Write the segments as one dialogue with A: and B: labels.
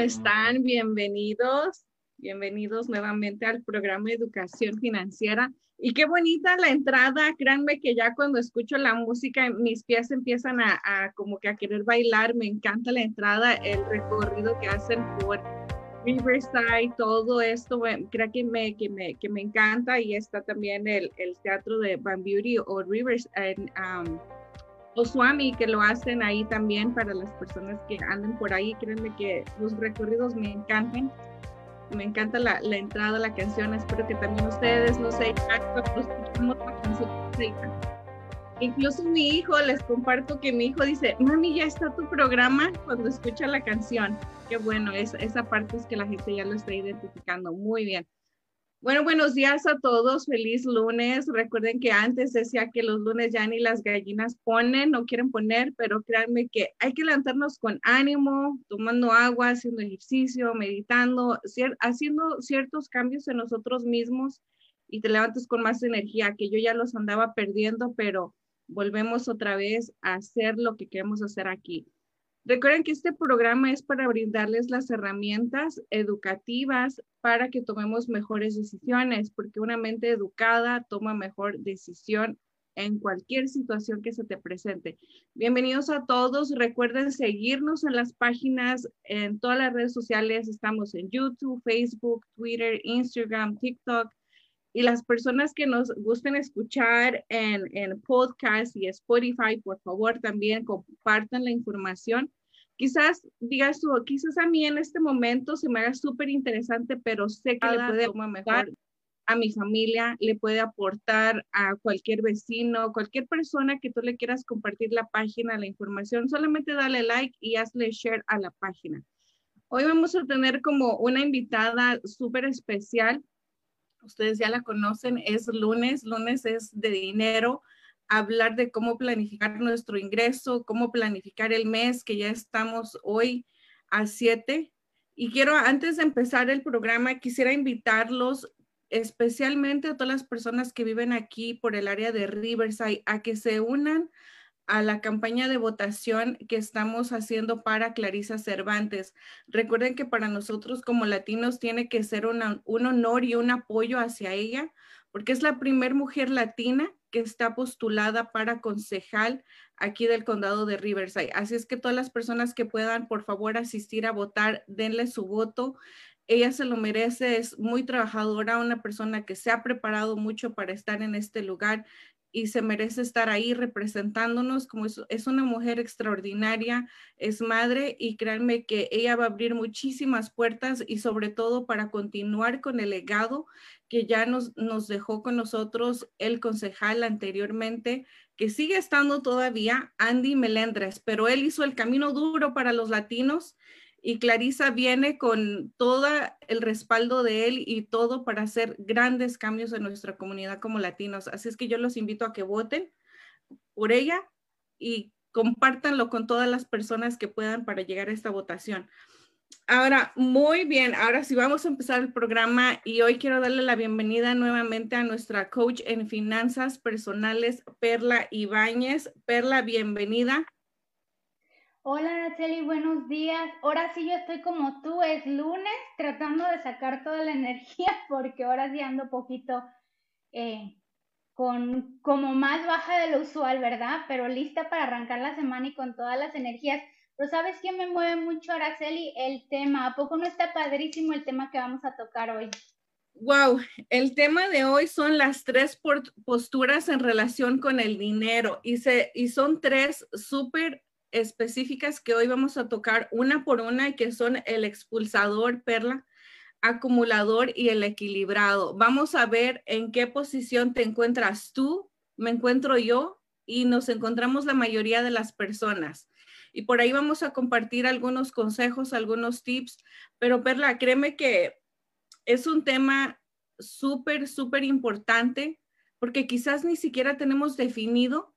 A: Están? Bienvenidos. Bienvenidos nuevamente al programa Educación Financiera. Y qué bonita la entrada. Créanme que ya cuando escucho la música, mis pies empiezan a, como que a querer bailar. Me encanta la entrada, el recorrido que hacen por Riverside, todo esto, creo que me, que me, que me encanta. Y está también el, el teatro de Van Beauty o Rivers. Um, o Swami, que lo hacen ahí también para las personas que anden por ahí. Créanme que los recorridos me encantan. Me encanta la, la entrada, la canción. Espero que también ustedes, no sé, canción. Incluso mi hijo, les comparto que mi hijo dice, mami, ya está tu programa cuando escucha la canción. Qué bueno, es, esa parte es que la gente ya lo está identificando. Muy bien. Bueno, buenos días a todos. Feliz lunes. Recuerden que antes decía que los lunes ya ni las gallinas ponen, no quieren poner, pero créanme que hay que levantarnos con ánimo, tomando agua, haciendo ejercicio, meditando, haciendo ciertos cambios en nosotros mismos y te levantas con más energía, que yo ya los andaba perdiendo, pero volvemos otra vez a hacer lo que queremos hacer aquí. Recuerden que este programa es para brindarles las herramientas educativas para que tomemos mejores decisiones, porque una mente educada toma mejor decisión en cualquier situación que se te presente. Bienvenidos a todos. Recuerden seguirnos en las páginas, en todas las redes sociales. Estamos en YouTube, Facebook, Twitter, Instagram, TikTok. Y las personas que nos gusten escuchar en, en podcast y Spotify, por favor, también compartan la información. Quizás digas tú, quizás a mí en este momento se me haga súper interesante, pero sé que le puede mejor a mi familia, le puede aportar a cualquier vecino, cualquier persona que tú le quieras compartir la página, la información, solamente dale like y hazle share a la página. Hoy vamos a tener como una invitada súper especial ustedes ya la conocen, es lunes, lunes es de dinero, hablar de cómo planificar nuestro ingreso, cómo planificar el mes, que ya estamos hoy a 7. Y quiero, antes de empezar el programa, quisiera invitarlos especialmente a todas las personas que viven aquí por el área de Riverside a que se unan a la campaña de votación que estamos haciendo para Clarisa Cervantes. Recuerden que para nosotros como latinos tiene que ser un honor y un apoyo hacia ella, porque es la primera mujer latina que está postulada para concejal aquí del condado de Riverside. Así es que todas las personas que puedan, por favor, asistir a votar, denle su voto. Ella se lo merece, es muy trabajadora, una persona que se ha preparado mucho para estar en este lugar y se merece estar ahí representándonos como es, una mujer extraordinaria, es madre y créanme que ella va a abrir muchísimas puertas y sobre todo para continuar con el legado que ya nos, nos dejó con nosotros el concejal anteriormente, que sigue estando todavía, Andy Melendres, pero él hizo el camino duro para los latinos y Clarisa viene con todo el respaldo de él y todo para hacer grandes cambios en nuestra comunidad como latinos. Así es que yo los invito a que voten por ella y compártanlo con todas las personas que puedan para llegar a esta votación. Ahora, muy bien, ahora sí vamos a empezar el programa y hoy quiero darle la bienvenida nuevamente a nuestra coach en finanzas personales, Perla Ibáñez. Perla, bienvenida.
B: Hola Araceli, buenos días. Ahora sí yo estoy como tú, es lunes, tratando de sacar toda la energía porque ahora sí ando poquito eh, con como más baja de lo usual, ¿verdad? Pero lista para arrancar la semana y con todas las energías. Pero ¿sabes qué me mueve mucho, Araceli? El tema. ¿A poco no está padrísimo el tema que vamos a tocar hoy?
A: Wow, el tema de hoy son las tres posturas en relación con el dinero y, se, y son tres súper específicas que hoy vamos a tocar una por una y que son el expulsador, perla, acumulador y el equilibrado. Vamos a ver en qué posición te encuentras tú, me encuentro yo y nos encontramos la mayoría de las personas. Y por ahí vamos a compartir algunos consejos, algunos tips, pero Perla, créeme que es un tema súper, súper importante porque quizás ni siquiera tenemos definido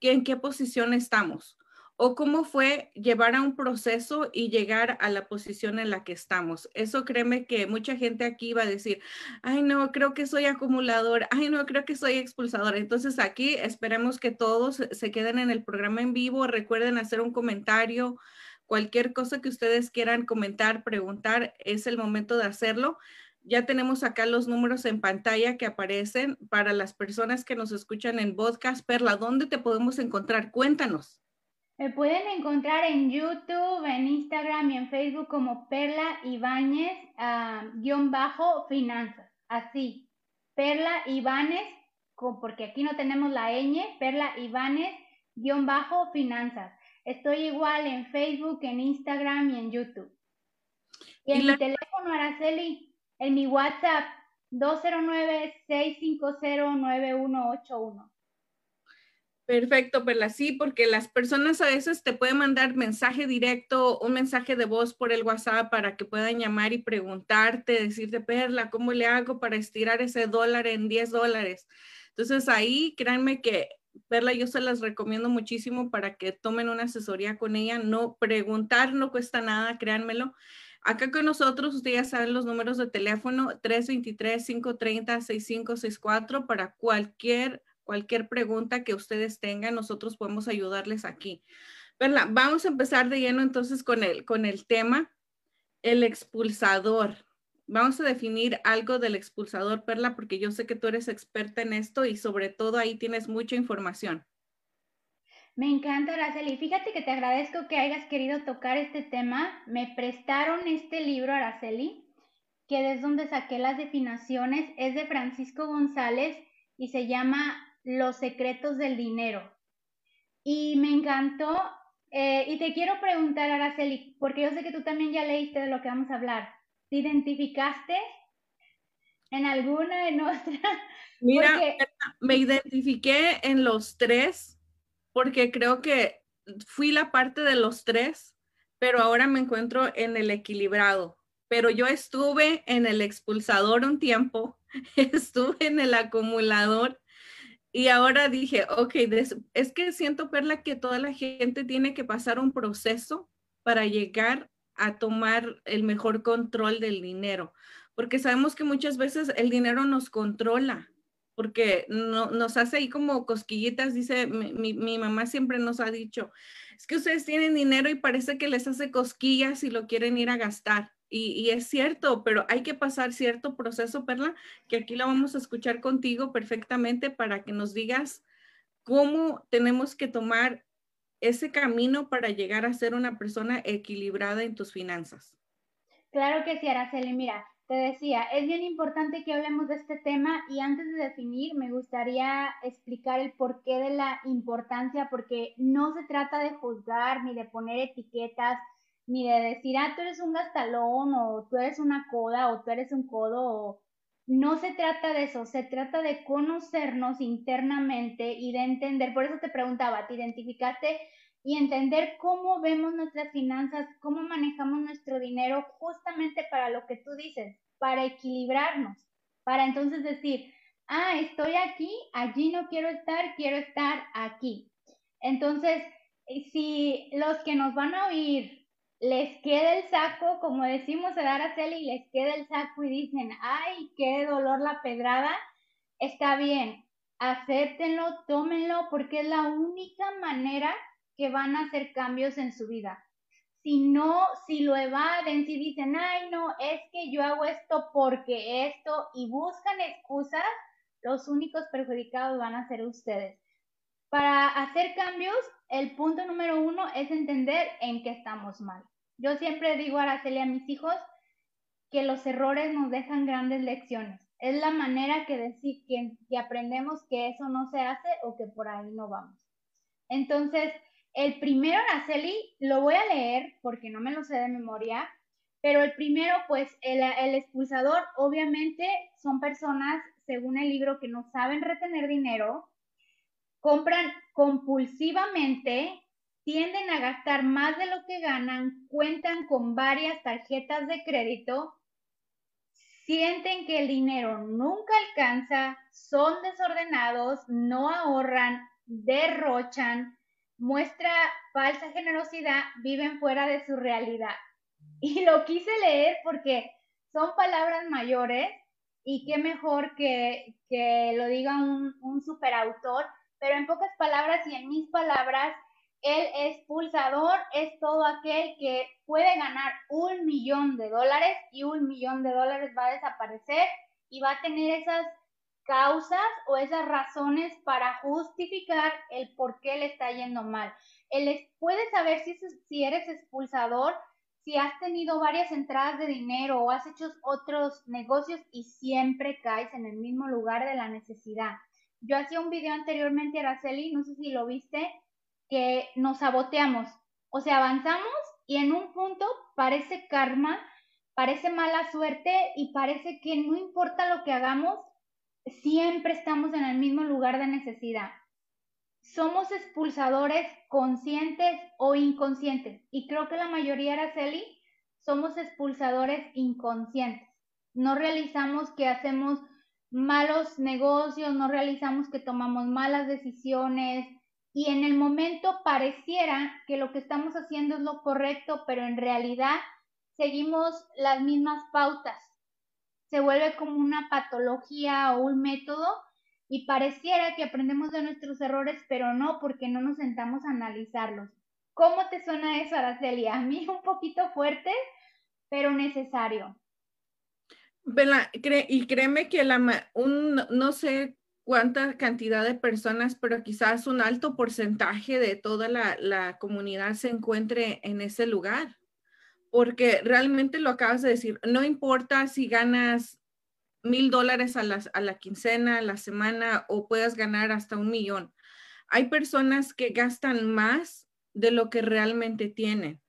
A: en qué posición estamos o cómo fue llevar a un proceso y llegar a la posición en la que estamos. Eso créeme que mucha gente aquí va a decir, ay no, creo que soy acumulador, ay no, creo que soy expulsador. Entonces aquí esperemos que todos se queden en el programa en vivo, recuerden hacer un comentario, cualquier cosa que ustedes quieran comentar, preguntar, es el momento de hacerlo. Ya tenemos acá los números en pantalla que aparecen para las personas que nos escuchan en podcast. Perla, ¿dónde te podemos encontrar? Cuéntanos.
B: Me pueden encontrar en YouTube, en Instagram y en Facebook como Perla Ibáñez, ah, guion bajo, finanzas. Así, Perla Ibáñez, porque aquí no tenemos la ñ, Perla Ibáñez, guion bajo, finanzas. Estoy igual en Facebook, en Instagram y en YouTube. Y en mi teléfono, Araceli, en mi WhatsApp, 209-650-9181.
A: Perfecto, Perla, sí, porque las personas a veces te pueden mandar mensaje directo, un mensaje de voz por el WhatsApp para que puedan llamar y preguntarte, decirte, Perla, ¿cómo le hago para estirar ese dólar en 10 dólares? Entonces ahí, créanme que Perla, yo se las recomiendo muchísimo para que tomen una asesoría con ella. No preguntar no cuesta nada, créanmelo. Acá con nosotros, ustedes ya saben los números de teléfono 323-530-6564 para cualquier cualquier pregunta que ustedes tengan, nosotros podemos ayudarles aquí. ¿Verdad? Vamos a empezar de lleno entonces con el, con el tema, el expulsador. Vamos a definir algo del expulsador, Perla, porque yo sé que tú eres experta en esto y sobre todo ahí tienes mucha información.
B: Me encanta, Araceli. Fíjate que te agradezco que hayas querido tocar este tema. Me prestaron este libro, Araceli, que es donde saqué las definiciones. Es de Francisco González y se llama los secretos del dinero. Y me encantó. Eh, y te quiero preguntar, Araceli, porque yo sé que tú también ya leíste de lo que vamos a hablar. ¿Te identificaste en alguna, en otra?
A: Mira, me identifiqué en los tres porque creo que fui la parte de los tres, pero ahora me encuentro en el equilibrado. Pero yo estuve en el expulsador un tiempo, estuve en el acumulador y ahora dije, ok, es que siento, Perla, que toda la gente tiene que pasar un proceso para llegar a tomar el mejor control del dinero, porque sabemos que muchas veces el dinero nos controla, porque no, nos hace ahí como cosquillitas, dice, mi, mi, mamá siempre nos ha dicho, es que ustedes tienen dinero y parece que les hace cosquillas y lo quieren ir a gastar. Y, es cierto, pero hay que pasar cierto proceso, Perla, que aquí la vamos a escuchar contigo perfectamente para que nos digas cómo tenemos que tomar ese camino para llegar a ser una persona equilibrada en tus finanzas.
B: Claro que sí, Araceli. Mira, te decía, es bien importante que hablemos de este tema y antes de definir me gustaría explicar el porqué de la importancia, porque no se trata de juzgar ni de poner etiquetas ni de decir, ah, tú eres un gastalón o tú eres una coda o tú eres un codo. No se trata de eso, se trata de conocernos internamente y de entender, por eso te preguntaba, ¿te identificaste? Y entender cómo vemos nuestras finanzas, cómo manejamos nuestro dinero justamente para lo que tú dices, para equilibrarnos, para entonces decir, ah, estoy aquí, allí no quiero estar, quiero estar aquí. Entonces, si los que nos van a oír les queda el saco, como decimos a Araceli, les queda el saco y dicen, ay, qué dolor la pedrada, está bien, acéptenlo, tómenlo, porque es la única manera que van a hacer cambios en su vida. Si no, si lo evaden, si dicen, ay, no, es que yo hago esto porque esto, y buscan excusas, los únicos perjudicados van a ser ustedes. Para hacer cambios, el punto número uno es entender en qué estamos mal. Yo siempre digo a Araceli a mis hijos que los errores nos dejan grandes lecciones. Es la manera que decir que, aprendemos que eso no se hace o que por ahí no vamos. Entonces, el primero, Araceli, lo voy a leer porque no me lo sé de memoria, pero el primero, pues el, expulsador, obviamente son personas, según el libro, que no saben retener dinero, compran compulsivamente, tienden a gastar más de lo que ganan, cuentan con varias tarjetas de crédito, sienten que el dinero nunca alcanza, son desordenados, no ahorran, derrochan, muestra falsa generosidad, viven fuera de su realidad. Y lo quise leer porque son palabras mayores y qué mejor que, que lo diga un, un superautor, pero en pocas palabras y en mis palabras, el expulsador es todo aquel que puede ganar un millón de dólares y un millón de dólares va a desaparecer y va a tener esas causas o esas razones para justificar el por qué le está yendo mal. Él puede saber si, si eres expulsador, si has tenido varias entradas de dinero o has hecho otros negocios y siempre caes en el mismo lugar de la necesidad. Yo hacía un video anteriormente, Araceli, no sé si lo viste, que nos saboteamos. O sea, avanzamos y en un punto parece karma, parece mala suerte y parece que no importa lo que hagamos, siempre estamos en el mismo lugar de necesidad. Somos expulsadores conscientes o inconscientes. Y creo que la mayoría, Araceli, somos expulsadores inconscientes. No realizamos que hacemos malos negocios, no realizamos que tomamos malas decisiones y en el momento pareciera que lo que estamos haciendo es lo correcto, pero en realidad seguimos las mismas pautas se vuelve como una patología o un método y pareciera que aprendemos de nuestros errores, pero no, porque no nos sentamos a analizarlos. ¿Cómo te suena eso, Araceli? A mí un poquito fuerte, pero necesario.
A: y créeme que un, no sé cuánta cantidad de personas, pero quizás un alto porcentaje de toda la, la comunidad se encuentre en ese lugar porque realmente lo acabas de decir, no importa si ganas mil dólares a la, quincena, a la semana o puedas ganar hasta un millón. Hay personas que gastan más de lo que realmente tienen.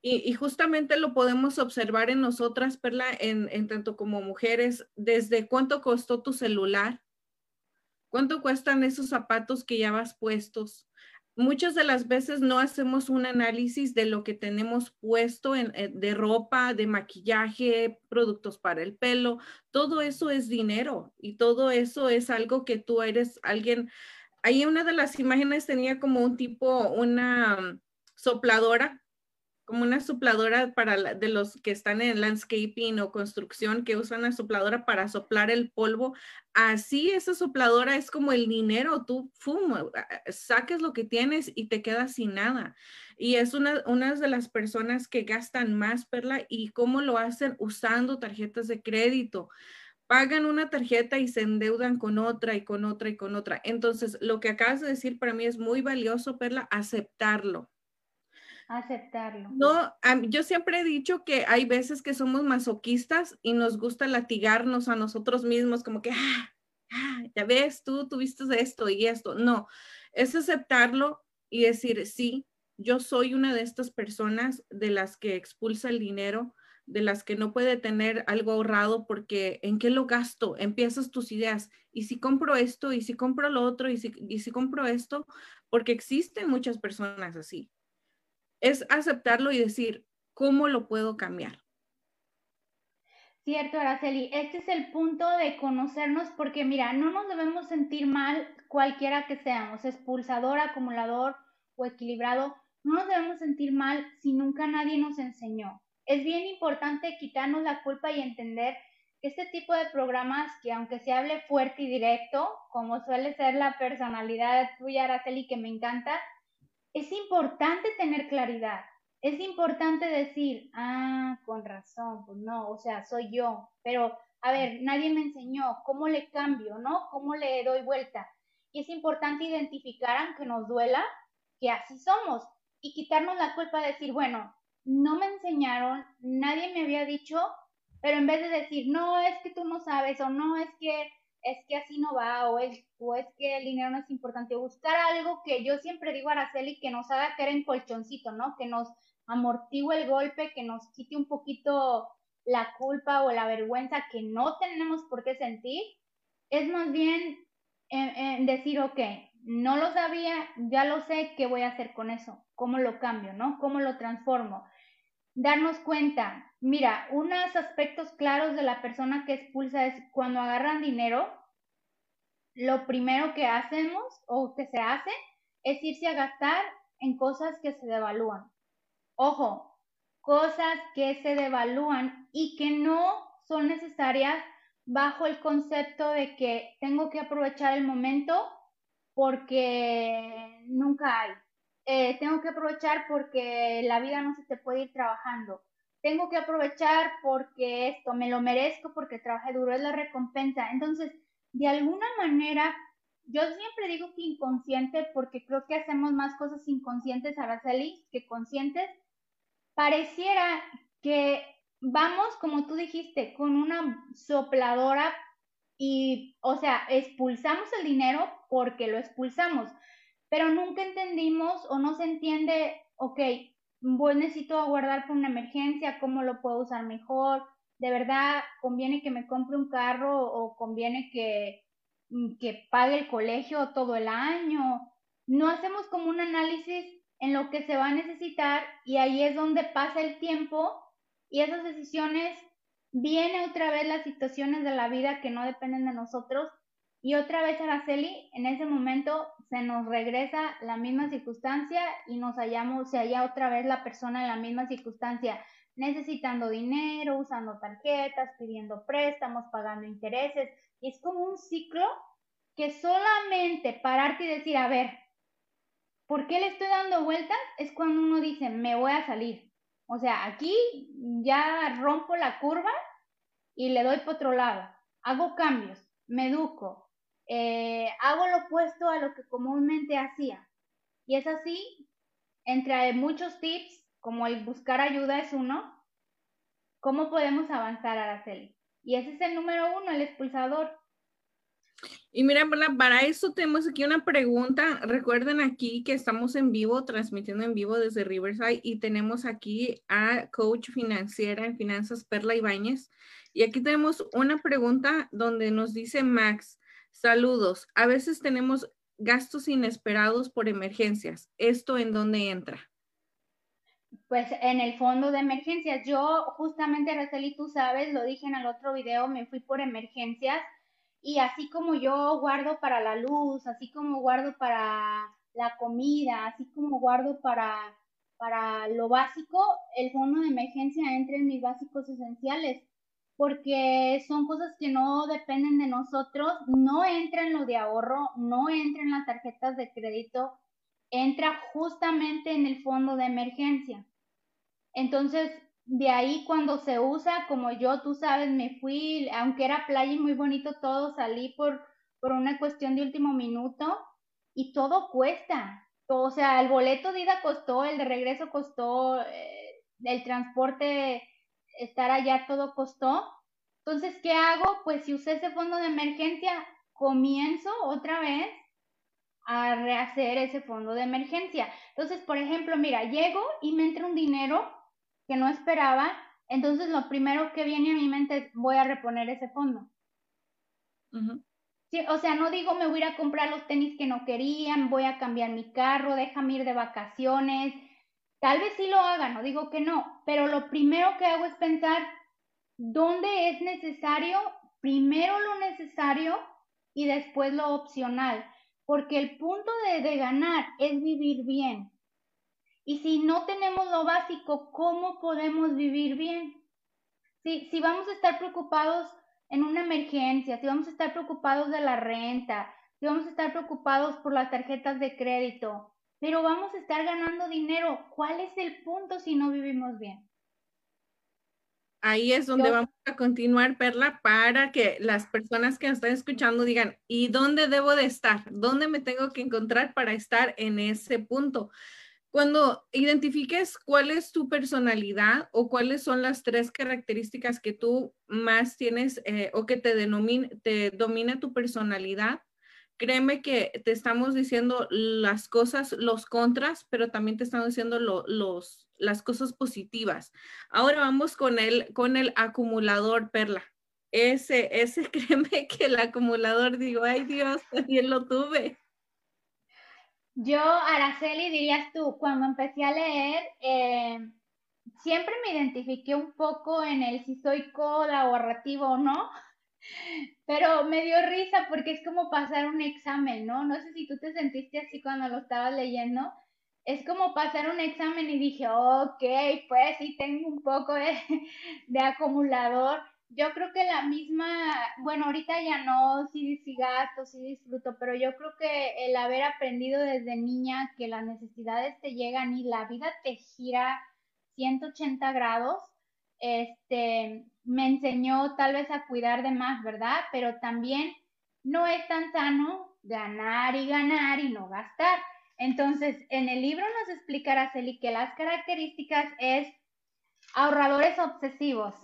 A: Y, justamente lo podemos observar en nosotras, Perla, en tanto como mujeres, desde cuánto costó tu celular, cuánto cuestan esos zapatos que ya vas puestos, muchas de las veces no hacemos un análisis de lo que tenemos puesto en, eh, de ropa, de maquillaje, productos para el pelo. Todo eso es dinero y todo eso es algo que tú eres alguien. Ahí una de las imágenes tenía como un tipo, una sopladora como una sopladora para de los que están en landscaping o construcción que usan la sopladora para soplar el polvo. Así esa sopladora es como el dinero, tú fuma, saques lo que tienes y te quedas sin nada. Y es una, una de las personas que gastan más, Perla, y cómo lo hacen usando tarjetas de crédito pagan una tarjeta y se endeudan con otra y con otra y con otra. Entonces, lo que acabas de decir para mí es muy valioso, Perla, aceptarlo
B: aceptarlo.
A: No, yo siempre he dicho que hay veces que somos masoquistas y nos gusta latigarnos a nosotros mismos, como que, ah, ah, ya ves, tú tuviste esto y esto. No, es aceptarlo y decir, sí, yo soy una de estas personas de las que expulsa el dinero, de las que no puede tener algo ahorrado porque ¿en qué lo gasto? Empiezas tus ideas. ¿Y si compro esto? ¿Y si compro lo otro? ¿Y si, y si compro esto? Porque existen muchas personas así es aceptarlo y decir, ¿cómo lo puedo cambiar?
B: Cierto, Araceli, este es el punto de conocernos porque mira, no nos debemos sentir mal cualquiera que seamos, expulsador, acumulador o equilibrado, no nos debemos sentir mal si nunca nadie nos enseñó. Es bien importante quitarnos la culpa y entender que este tipo de programas que aunque se hable fuerte y directo, como suele ser la personalidad tuya, Araceli, que me encanta, es importante tener claridad. Es importante decir, ah, con razón, pues no, o sea, soy yo, pero a ver, nadie me enseñó cómo le cambio, ¿no? ¿Cómo le doy vuelta? Y es importante identificar, aunque nos duela, que así somos y quitarnos la culpa de decir, bueno, no me enseñaron, nadie me había dicho, pero en vez de decir, no, es que tú no sabes o no, es que es que así no va o es, o es que el dinero no es importante. Buscar algo que yo siempre digo a Araceli que nos haga caer en colchoncito, ¿no? Que nos amortigue el golpe, que nos quite un poquito la culpa o la vergüenza que no tenemos por qué sentir. Es más bien en, decir, ok, no lo sabía, ya lo sé, ¿qué voy a hacer con eso? ¿Cómo lo cambio, no? ¿Cómo lo transformo? Darnos cuenta, mira, unos aspectos claros de la persona que expulsa es cuando agarran dinero, lo primero que hacemos o que se hace es irse a gastar en cosas que se devalúan. Ojo, cosas que se devalúan y que no son necesarias bajo el concepto de que tengo que aprovechar el momento porque nunca hay. Eh, tengo que aprovechar porque la vida no se te puede ir trabajando. Tengo que aprovechar porque esto, me lo merezco porque trabajé duro, es la recompensa. Entonces, de alguna manera, yo siempre digo que inconsciente porque creo que hacemos más cosas inconscientes, Araceli, que conscientes. Pareciera que vamos, como tú dijiste, con una sopladora y, o sea, expulsamos el dinero porque lo expulsamos, pero nunca entendimos o no se entiende, ok, necesito guardar por una emergencia, cómo lo puedo usar mejor, de verdad conviene que me compre un carro o conviene que, mm, que pague el colegio todo el año. No hacemos como un análisis en lo que se va a necesitar y ahí es donde pasa el tiempo y esas decisiones viene otra vez las situaciones de la vida que no dependen de nosotros y otra vez Araceli, en ese momento se nos regresa la misma circunstancia y nos hallamos, se halla otra vez la persona en la misma circunstancia, necesitando dinero, usando tarjetas, pidiendo préstamos, pagando intereses. Y es como un ciclo que solamente pararte y decir, a ver, ¿por qué le estoy dando vueltas? Es cuando uno dice, me voy a salir. O sea, aquí ya rompo la curva y le doy por otro lado. Hago cambios, me educo, eh, hago lo opuesto a lo que comúnmente hacía. Y es así, entre muchos tips, como el buscar ayuda es uno, ¿cómo podemos avanzar, Araceli? Y ese es el número uno, el expulsador.
A: Y mira, para eso tenemos aquí una pregunta. Recuerden aquí que estamos en vivo, transmitiendo en vivo desde Riverside y tenemos aquí a coach financiera en finanzas Perla Ibáñez. Y aquí tenemos una pregunta donde nos dice Max, saludos, a veces tenemos gastos inesperados por emergencias. ¿Esto en dónde entra?
B: Pues en el fondo de emergencias. Yo justamente, Araceli, tú sabes, lo dije en el otro video, me fui por emergencias y así como yo guardo para la luz, así como guardo para la comida, así como guardo para, para lo básico, el fondo de emergencia entra en mis básicos esenciales, porque son cosas que no dependen de nosotros, no entra en lo de ahorro, no entra en las tarjetas de crédito, entra justamente en el fondo de emergencia. Entonces, de ahí cuando se usa, como yo, tú sabes, me fui, aunque era playa y muy bonito todo, salí por, por una cuestión de último minuto y todo cuesta. O sea, el boleto de ida costó, el de regreso costó, eh, el transporte, estar allá, todo costó. Entonces, ¿qué hago? Pues si usé ese fondo de emergencia, comienzo otra vez a rehacer ese fondo de emergencia. Entonces, por ejemplo, mira, llego y me entra un dinero que no esperaba, entonces lo primero que viene a mi mente es voy a reponer ese fondo. sí, o sea, no digo me voy a ir a comprar los tenis que no querían, voy a cambiar mi carro, déjame ir de vacaciones. Tal vez sí lo haga, no digo que no, pero lo primero que hago es pensar dónde es necesario, primero lo necesario y después lo opcional, porque el punto de, ganar es vivir bien. Y si no tenemos lo básico, ¿cómo podemos vivir bien? Si, si vamos a estar preocupados en una emergencia, si vamos a estar preocupados de la renta, si vamos a estar preocupados por las tarjetas de crédito, pero vamos a estar ganando dinero, ¿cuál es el punto si no vivimos bien?
A: Ahí es donde vamos a continuar, Perla, para que las personas que nos están escuchando digan, ¿y dónde debo de estar? ¿Dónde me tengo que encontrar para estar en ese punto? Cuando identifiques cuál es tu personalidad o cuáles son las tres características que tú más tienes eh, o que te, te domina tu personalidad, créeme que te estamos diciendo las cosas, los contras, pero también te estamos diciendo los, las cosas positivas. Ahora vamos con el, con el acumulador, Perla. Ese, ese, créeme que el acumulador, digo, ay Dios, también lo tuve.
B: Yo, Araceli, dirías tú, cuando empecé a leer, eh, siempre me identifiqué un poco en el si soy colaborativo o no, pero me dio risa porque es como pasar un examen, ¿no? No sé si tú te sentiste así cuando lo estabas leyendo. Es como pasar un examen y dije, ok, pues sí tengo un poco de, de acumulador. Yo creo que la misma, bueno, ahorita ya no, sí, sí gasto, sí disfruto, pero yo creo que el haber aprendido desde niña que las necesidades te llegan y la vida te gira 180 grados, este, me enseñó tal vez a cuidar de más, ¿verdad? Pero también no es tan sano ganar y ganar y no gastar. Entonces, en el libro nos explica Araceli que las características es ahorradores obsesivos.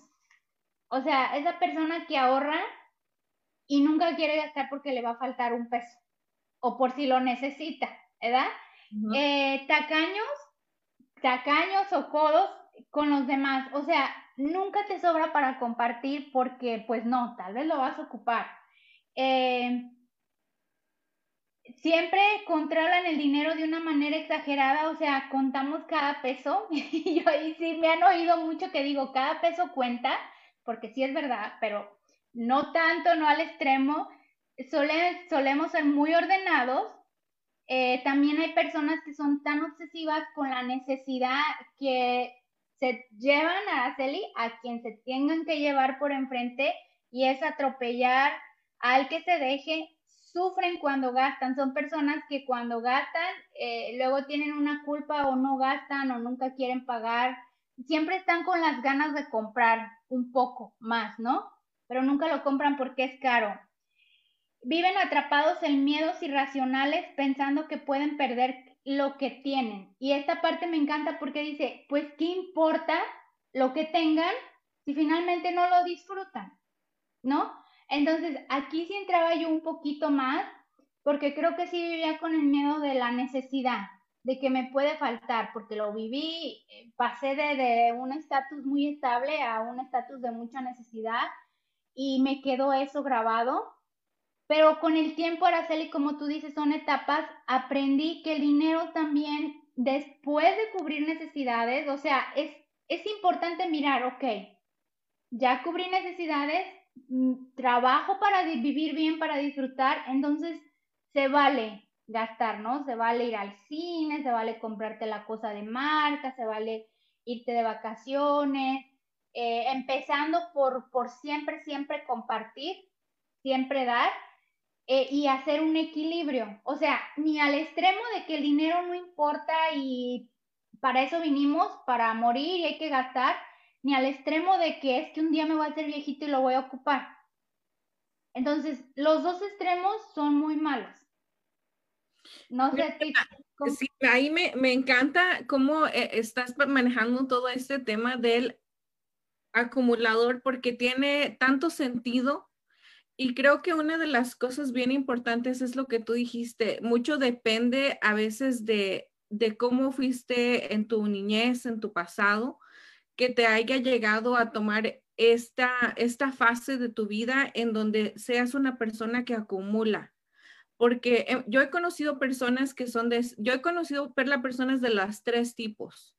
B: O sea, esa persona que ahorra y nunca quiere gastar porque le va a faltar un peso o por si lo necesita, ¿verdad? eh, tacaños, tacaños o codos con los demás. O sea, nunca te sobra para compartir porque, pues no, tal vez lo vas a ocupar. Eh, siempre controlan el dinero de una manera exagerada, o sea, contamos cada peso. y yo ahí sí me han oído mucho que digo, cada peso cuenta, porque sí es verdad, pero no tanto, no al extremo. solemos ser muy ordenados. Eh, también hay personas que son tan obsesivas con la necesidad que se llevan a Araceli a quien se tengan que llevar por enfrente y es atropellar al que se deje, sufren cuando gastan, son personas que cuando gastan eh, luego tienen una culpa o no gastan o nunca quieren pagar, siempre están con las ganas de comprar un poco más, ¿no? Pero nunca lo compran porque es caro. Viven atrapados en miedos irracionales pensando que pueden perder lo que tienen. Y esta parte me encanta porque dice, pues, ¿qué importa lo que tengan si finalmente no lo disfrutan? ¿No? Entonces, aquí sí entraba yo un poquito más porque creo que sí vivía con el miedo de la necesidad, de que me puede faltar, porque lo viví, eh, pasé de, de un estatus muy estable a un estatus de mucha necesidad y me quedó eso grabado pero con el tiempo, Araceli, como tú dices, son etapas, aprendí que el dinero también, después de cubrir necesidades, o sea, es, es importante mirar, ok, ya cubrí necesidades, mm, trabajo para vivir bien, para disfrutar, entonces se vale gastar, ¿no? Se vale ir al cine, se vale comprarte la cosa de marca, se vale irte de vacaciones, eh, empezando por, por siempre, siempre compartir, siempre dar eh, y hacer un equilibrio. O sea, ni al extremo de que el dinero no importa y para eso vinimos, para morir y hay que gastar, ni al extremo de que es que un día me voy a hacer viejito y lo voy a ocupar. Entonces, los dos extremos son muy malos.
A: No sé Sí, ahí me, me encanta cómo eh, estás manejando todo este tema del acumulador porque tiene tanto sentido y creo que una de las cosas bien importantes es lo que tú dijiste. Mucho depende a veces de, de cómo fuiste en tu niñez, en tu pasado, que te haya llegado a tomar esta, esta fase de tu vida en donde seas una persona que acumula. Porque yo he conocido personas que son de, yo he conocido ver las personas de las tres tipos.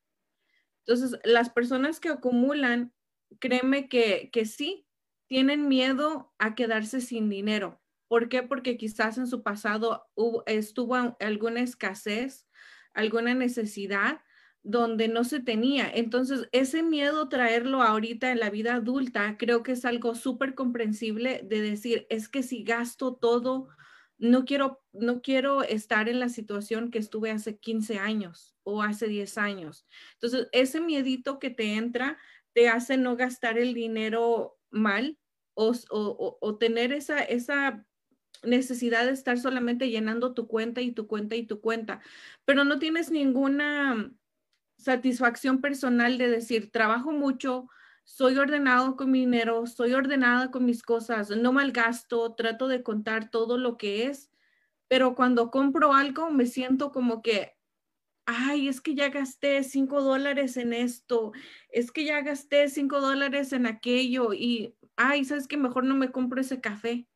A: Entonces, las personas que acumulan, créeme que, que sí, tienen miedo a quedarse sin dinero. ¿Por qué? Porque quizás en su pasado estuvo alguna escasez, alguna necesidad donde no se tenía. Entonces, ese miedo traerlo ahorita en la vida adulta, creo que es algo súper comprensible de decir, es que si gasto todo, no quiero, no quiero estar en la situación que estuve hace 15 años o hace 10 años. Entonces, ese miedito que te entra te hace no gastar el dinero mal o, tener esa, esa necesidad de estar solamente llenando tu cuenta y tu cuenta y tu cuenta, pero no tienes ninguna satisfacción personal de decir, trabajo mucho, soy ordenado con mi dinero, soy ordenada con mis cosas, no malgasto, trato de contar todo lo que es, pero cuando compro algo me siento como que, ay, es que ya gasté cinco dólares en esto, es que ya gasté cinco dólares en aquello y, ay, ¿sabes que Mejor no me compro ese café.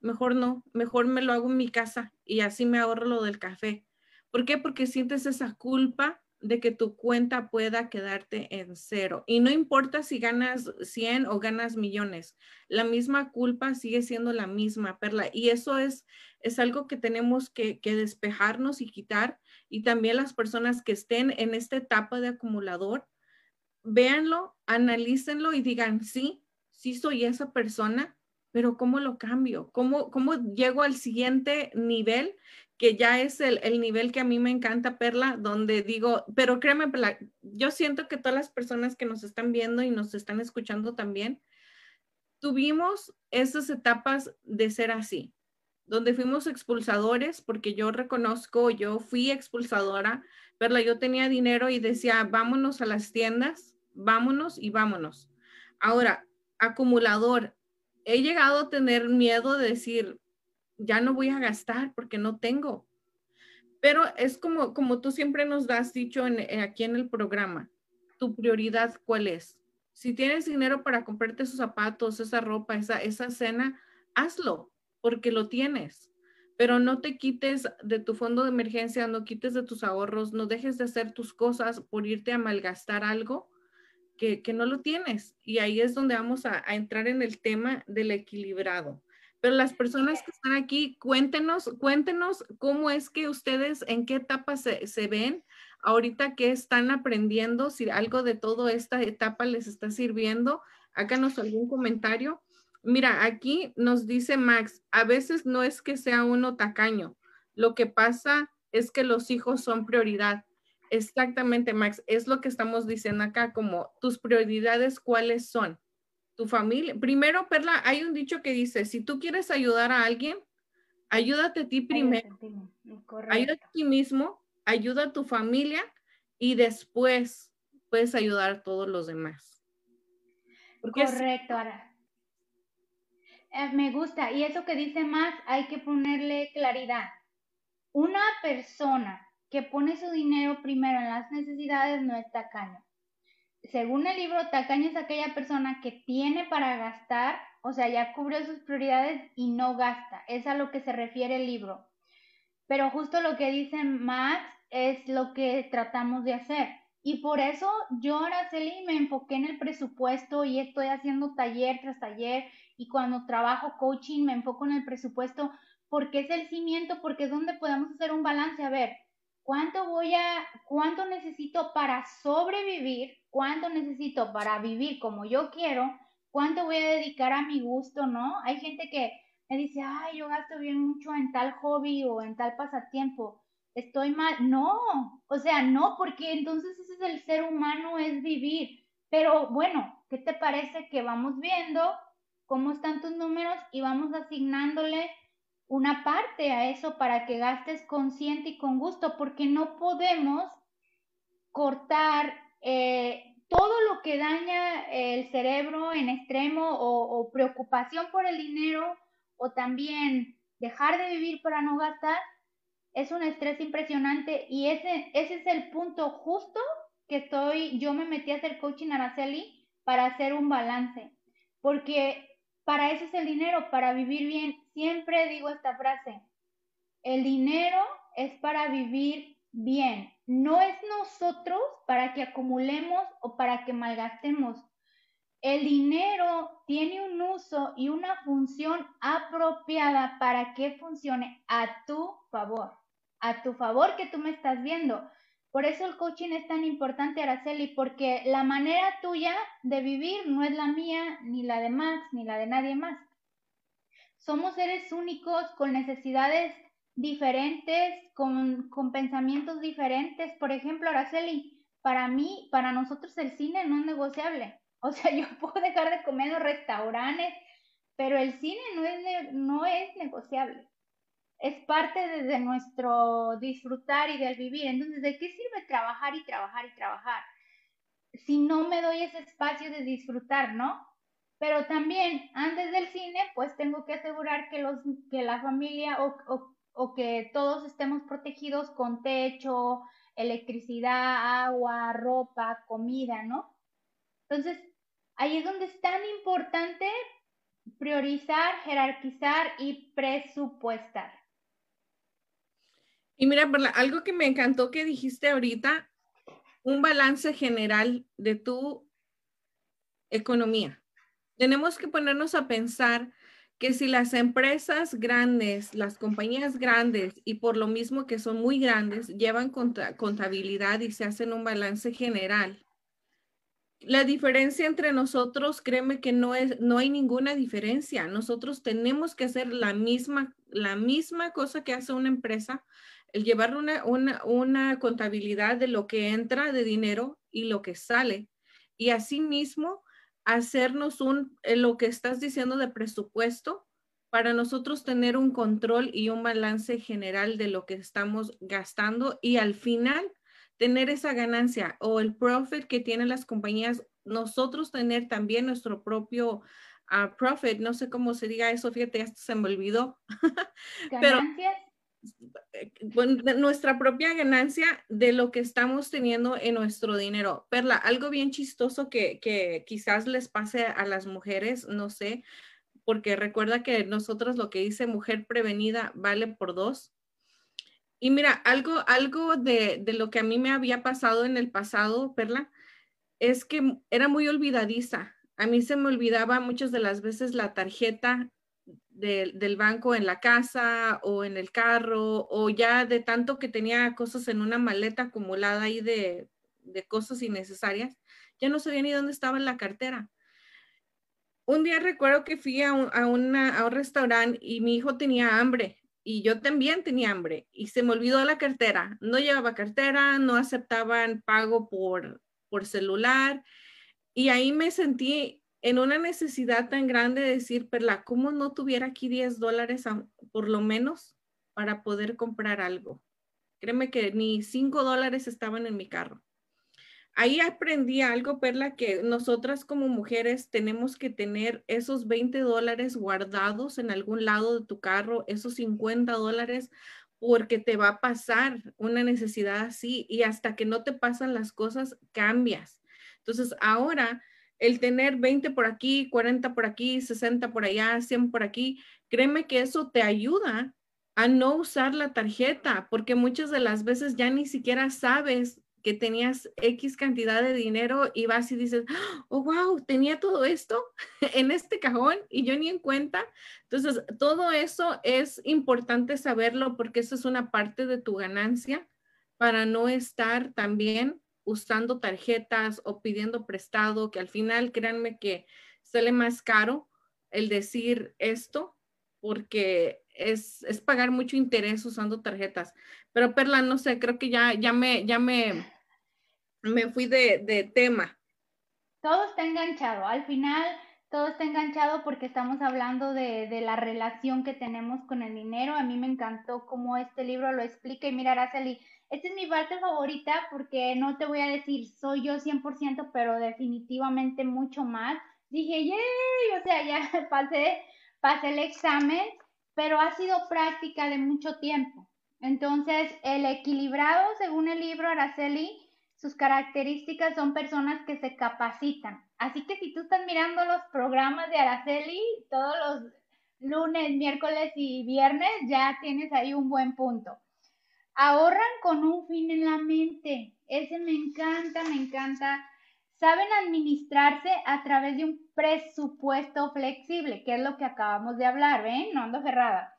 A: mejor no, mejor me lo hago en mi casa y así me ahorro lo del café. ¿Por qué? Porque sientes esa culpa de que tu cuenta pueda quedarte en cero. Y no importa si ganas 100 o ganas millones, la misma culpa sigue siendo la misma, Perla. Y eso es, es algo que tenemos que, que despejarnos y quitar. Y también las personas que estén en esta etapa de acumulador, véanlo, analícenlo y digan, sí, sí soy esa persona, pero ¿cómo lo cambio? ¿Cómo, cómo llego al siguiente nivel que ya es el, nivel que a mí me encanta, Perla, donde digo, pero créeme, Perla, yo siento que todas las personas que nos están viendo y nos están escuchando también, tuvimos esas etapas de ser así, donde fuimos expulsadores, porque yo reconozco, yo fui expulsadora, Perla, yo tenía dinero y decía, vámonos a las tiendas, vámonos y vámonos. Ahora, acumulador, he llegado a tener miedo de decir, ya no voy a gastar porque no tengo. Pero es como, como tú siempre nos has dicho en, aquí en el programa, tu prioridad cuál es. Si tienes dinero para comprarte esos zapatos, esa ropa, esa, esa cena, hazlo porque lo tienes. Pero no te quites de tu fondo de emergencia, no quites de tus ahorros, no dejes de hacer tus cosas por irte a malgastar algo que, no lo tienes. Y ahí es donde vamos a entrar en el tema del equilibrado. Pero las personas que están aquí, cuéntenos, cuéntenos cómo es que ustedes, en qué etapa se, ven, ahorita que están aprendiendo, si algo de toda esta etapa les está sirviendo, háganos algún comentario. Mira, aquí nos dice Max, a veces no es que sea uno tacaño, lo que pasa es que los hijos son prioridad. Exactamente, Max, es lo que estamos diciendo acá, como tus prioridades, ¿cuáles son? tu familia. Primero, Perla, hay un dicho que dice, si tú quieres ayudar a alguien, ayúdate a ti primero. Ayúdate a ti mismo, ayuda a tu familia y después puedes ayudar a todos los demás.
B: Correcto, Ara. Eh, me gusta. Y eso que dice más, hay que ponerle claridad. Una persona que pone su dinero primero en las necesidades no es tacaño según el libro, tacaño es aquella persona que tiene para gastar, o sea, ya cubrió sus prioridades y no gasta. Es a lo que se refiere el libro. Pero justo lo que dice Max es lo que tratamos de hacer. Y por eso yo, Araceli, me enfoqué en el presupuesto y estoy haciendo taller tras taller. Y cuando trabajo coaching, me enfoco en el presupuesto porque es el cimiento, porque es donde podemos hacer un balance. A ver, ¿cuánto voy a, cuánto necesito para sobrevivir? cuánto necesito para vivir como yo quiero, cuánto voy a dedicar a mi gusto, ¿no? Hay gente que me dice, ay, yo gasto bien mucho en tal hobby o en tal pasatiempo, estoy mal. No, o sea, no, porque entonces ese es el ser humano, es vivir. Pero bueno, ¿qué te parece que vamos viendo cómo están tus números y vamos asignándole una parte a eso para que gastes consciente y con gusto, porque no podemos cortar eh, todo lo que daña el cerebro en extremo o, preocupación por el dinero o también dejar de vivir para no gastar, es un estrés impresionante. Y ese, ese es el punto justo que estoy, yo me metí a hacer coaching Araceli para hacer un balance, porque para eso es el dinero, para vivir bien. Siempre digo esta frase, el dinero es para vivir bien, no es nosotros para que acumulemos o para que malgastemos. El dinero tiene un uso y una función apropiada para que funcione a tu favor, a tu favor que tú me estás viendo. Por eso el coaching es tan importante, Araceli, porque la manera tuya de vivir no es la mía, ni la de Max, ni la de nadie más. Somos seres únicos con necesidades diferentes, con, con pensamientos diferentes. Por ejemplo, Araceli, para mí, para nosotros el cine no es negociable. O sea, yo puedo dejar de comer en los restaurantes, pero el cine no es, no es negociable. Es parte de, nuestro disfrutar y del vivir. Entonces, ¿de qué sirve trabajar y trabajar y trabajar? Si no me doy ese espacio de disfrutar, ¿no? Pero también, antes del cine, pues tengo que asegurar que, los, que la familia o o que todos estemos protegidos con techo, electricidad, agua, ropa, comida, ¿no? Entonces, ahí es donde es tan importante priorizar, jerarquizar y presupuestar.
A: Y mira, algo que me encantó que dijiste ahorita, un balance general de tu economía. Tenemos que ponernos a pensar que si las empresas grandes, las compañías grandes y por lo mismo que son muy grandes, llevan contabilidad y se hacen un balance general, la diferencia entre nosotros, créeme que no es, no hay ninguna diferencia. Nosotros tenemos que hacer la misma, la misma cosa que hace una empresa, el llevar una, una, contabilidad de lo que entra de dinero y lo que sale. Y asimismo, hacernos un, eh, lo que estás diciendo de presupuesto, para nosotros tener un control y un balance general de lo que estamos gastando y al final tener esa ganancia o el profit que tienen las compañías, nosotros tener también nuestro propio uh, profit, no sé cómo se diga eso, fíjate, esto se me olvidó.
B: ¿Ganancias?
A: Pero nuestra propia ganancia de lo que estamos teniendo en nuestro dinero. Perla, algo bien chistoso que, que quizás les pase a las mujeres, no sé, porque recuerda que nosotros lo que dice mujer prevenida vale por dos. Y mira, algo, algo de, lo que a mí me había pasado en el pasado, Perla, es que era muy olvidadiza. A mí se me olvidaba muchas de las veces la tarjeta del banco en la casa o en el carro, o ya de tanto que tenía cosas en una maleta acumulada ahí de, cosas innecesarias, ya no sabía ni dónde estaba la cartera. Un día recuerdo que fui a a un restaurante y mi hijo tenía hambre y yo también tenía hambre y se me olvidó la cartera. No llevaba cartera, no aceptaban pago por, por celular y ahí me sentí en una necesidad tan grande de decir, Perla, ¿cómo no tuviera aquí 10 dólares por lo menos para poder comprar algo? Créeme que ni 5 dólares estaban en mi carro ahí aprendí algo, Perla, que nosotras como mujeres tenemos que tener esos 20 dólares guardados en algún lado de tu carro, esos 50 dólares, porque te va a pasar una necesidad así y hasta que no te pasan las cosas, cambias. Entonces, ahora el tener 20 por aquí, 40 por aquí, 60 por allá, 100 por aquí, créeme que eso te ayuda a no usar la tarjeta, porque muchas de las veces ya ni siquiera sabes que tenías X cantidad de dinero y vas y dices, oh, wow, tenía todo esto en este cajón y yo ni en cuenta. Entonces, todo eso es importante saberlo porque eso es una parte de tu ganancia para no estar también usando tarjetas o pidiendo prestado, que al final créanme que sale más caro el decir esto porque es, es, pagar mucho interés usando tarjetas. Pero Perla, no sé, creo que ya, ya me, ya me, me fui de, de tema.
B: Todo está enganchado. Al final, todo está enganchado porque estamos hablando de, de, la relación que tenemos con el dinero. A mí me encantó cómo este libro lo explica. Y mira, Araceli, esta es mi parte favorita porque no te voy a decir soy yo 100%, pero definitivamente mucho más. Dije, yay, o sea, ya pasé, pasé el examen, pero ha sido práctica de mucho tiempo. Entonces, el equilibrado, según el libro Araceli, sus características son personas que se capacitan. Así que si tú estás mirando los programas de Araceli todos los lunes, miércoles y viernes, ya tienes ahí un buen punto. Ahorran con un fin en la mente. Ese me encanta, me encanta. Saben administrarse a través de un presupuesto flexible, que es lo que acabamos de hablar, ¿ven? No ando cerrada.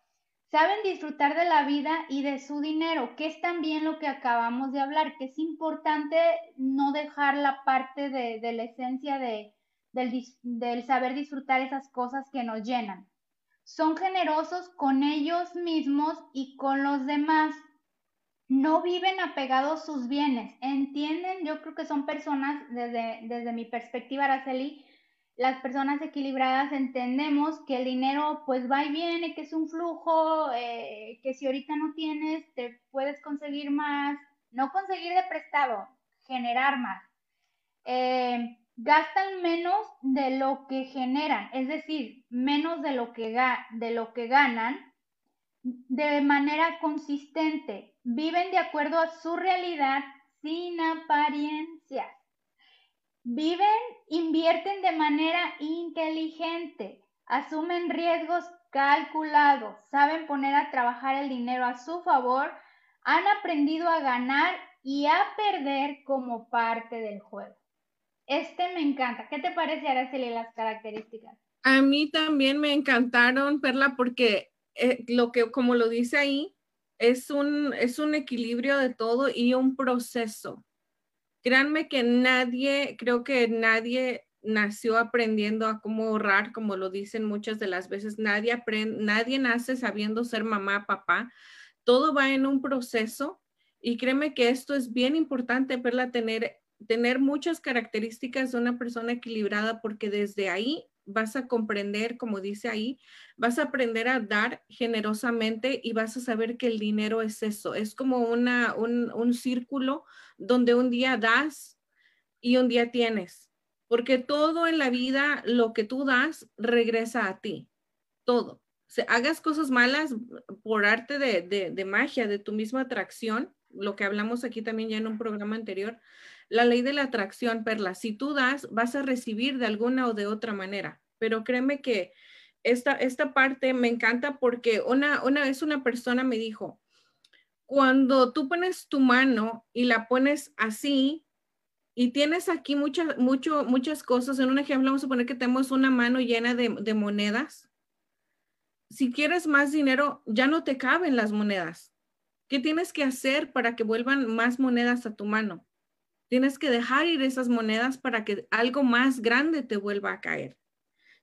B: Saben disfrutar de la vida y de su dinero, que es también lo que acabamos de hablar, que es importante no dejar la parte de, la esencia de, del, del saber disfrutar esas cosas que nos llenan. Son generosos con ellos mismos y con los demás. No viven apegados sus bienes. ¿Entienden? Yo creo que son personas, desde, desde mi perspectiva, Araceli, las personas equilibradas entendemos que el dinero pues va y viene, que es un flujo, eh, que si ahorita no tienes, te puedes conseguir más, no conseguir de prestado, generar más. Eh, gastan menos de lo que generan, es decir, menos de lo que, de lo que ganan de manera consistente. Viven de acuerdo a su realidad sin apariencias. Viven, invierten de manera inteligente. asumen riesgos calculados, saben poner a trabajar el dinero a su favor, han aprendido a ganar y a perder como parte del juego. Este me encanta. ¿Qué te parece, Araceli, las características?
A: A mí también me encantaron, Perla, porque eh, lo que, como lo dice ahí, es un, es un equilibrio de todo y un proceso. Créanme que nadie, creo que nadie nació aprendiendo a cómo ahorrar, como lo dicen muchas de las veces. Nadie aprende, nadie nace sabiendo ser mamá, papá. Todo va en un proceso y créeme que esto es bien importante, Perla, tener, tener muchas características de una persona equilibrada porque desde ahí vas a comprender, como dice ahí, vas a aprender a dar generosamente y vas a saber que el dinero es eso, es como una, un, un círculo donde un día das y un día tienes porque todo en la vida, lo que tú das, regresa a ti, todo. Si hagas cosas malas por arte de, magia, de tu misma atracción, lo que hablamos aquí también ya en un programa anterior, la ley de la atracción, Perla, si tú das, vas a recibir de alguna o de otra manera. Pero créeme que esta, esta parte me encanta porque una, una vez una persona me dijo, cuando tú pones tu mano y la pones así, y tienes aquí muchas, mucho, muchas cosas. En un ejemplo, vamos a poner que tenemos una mano llena de, de monedas. Si quieres más dinero, ya no te caben las monedas. ¿Qué tienes que hacer para que vuelvan más monedas a tu mano? Tienes que dejar ir esas monedas para que algo más grande te vuelva a caer.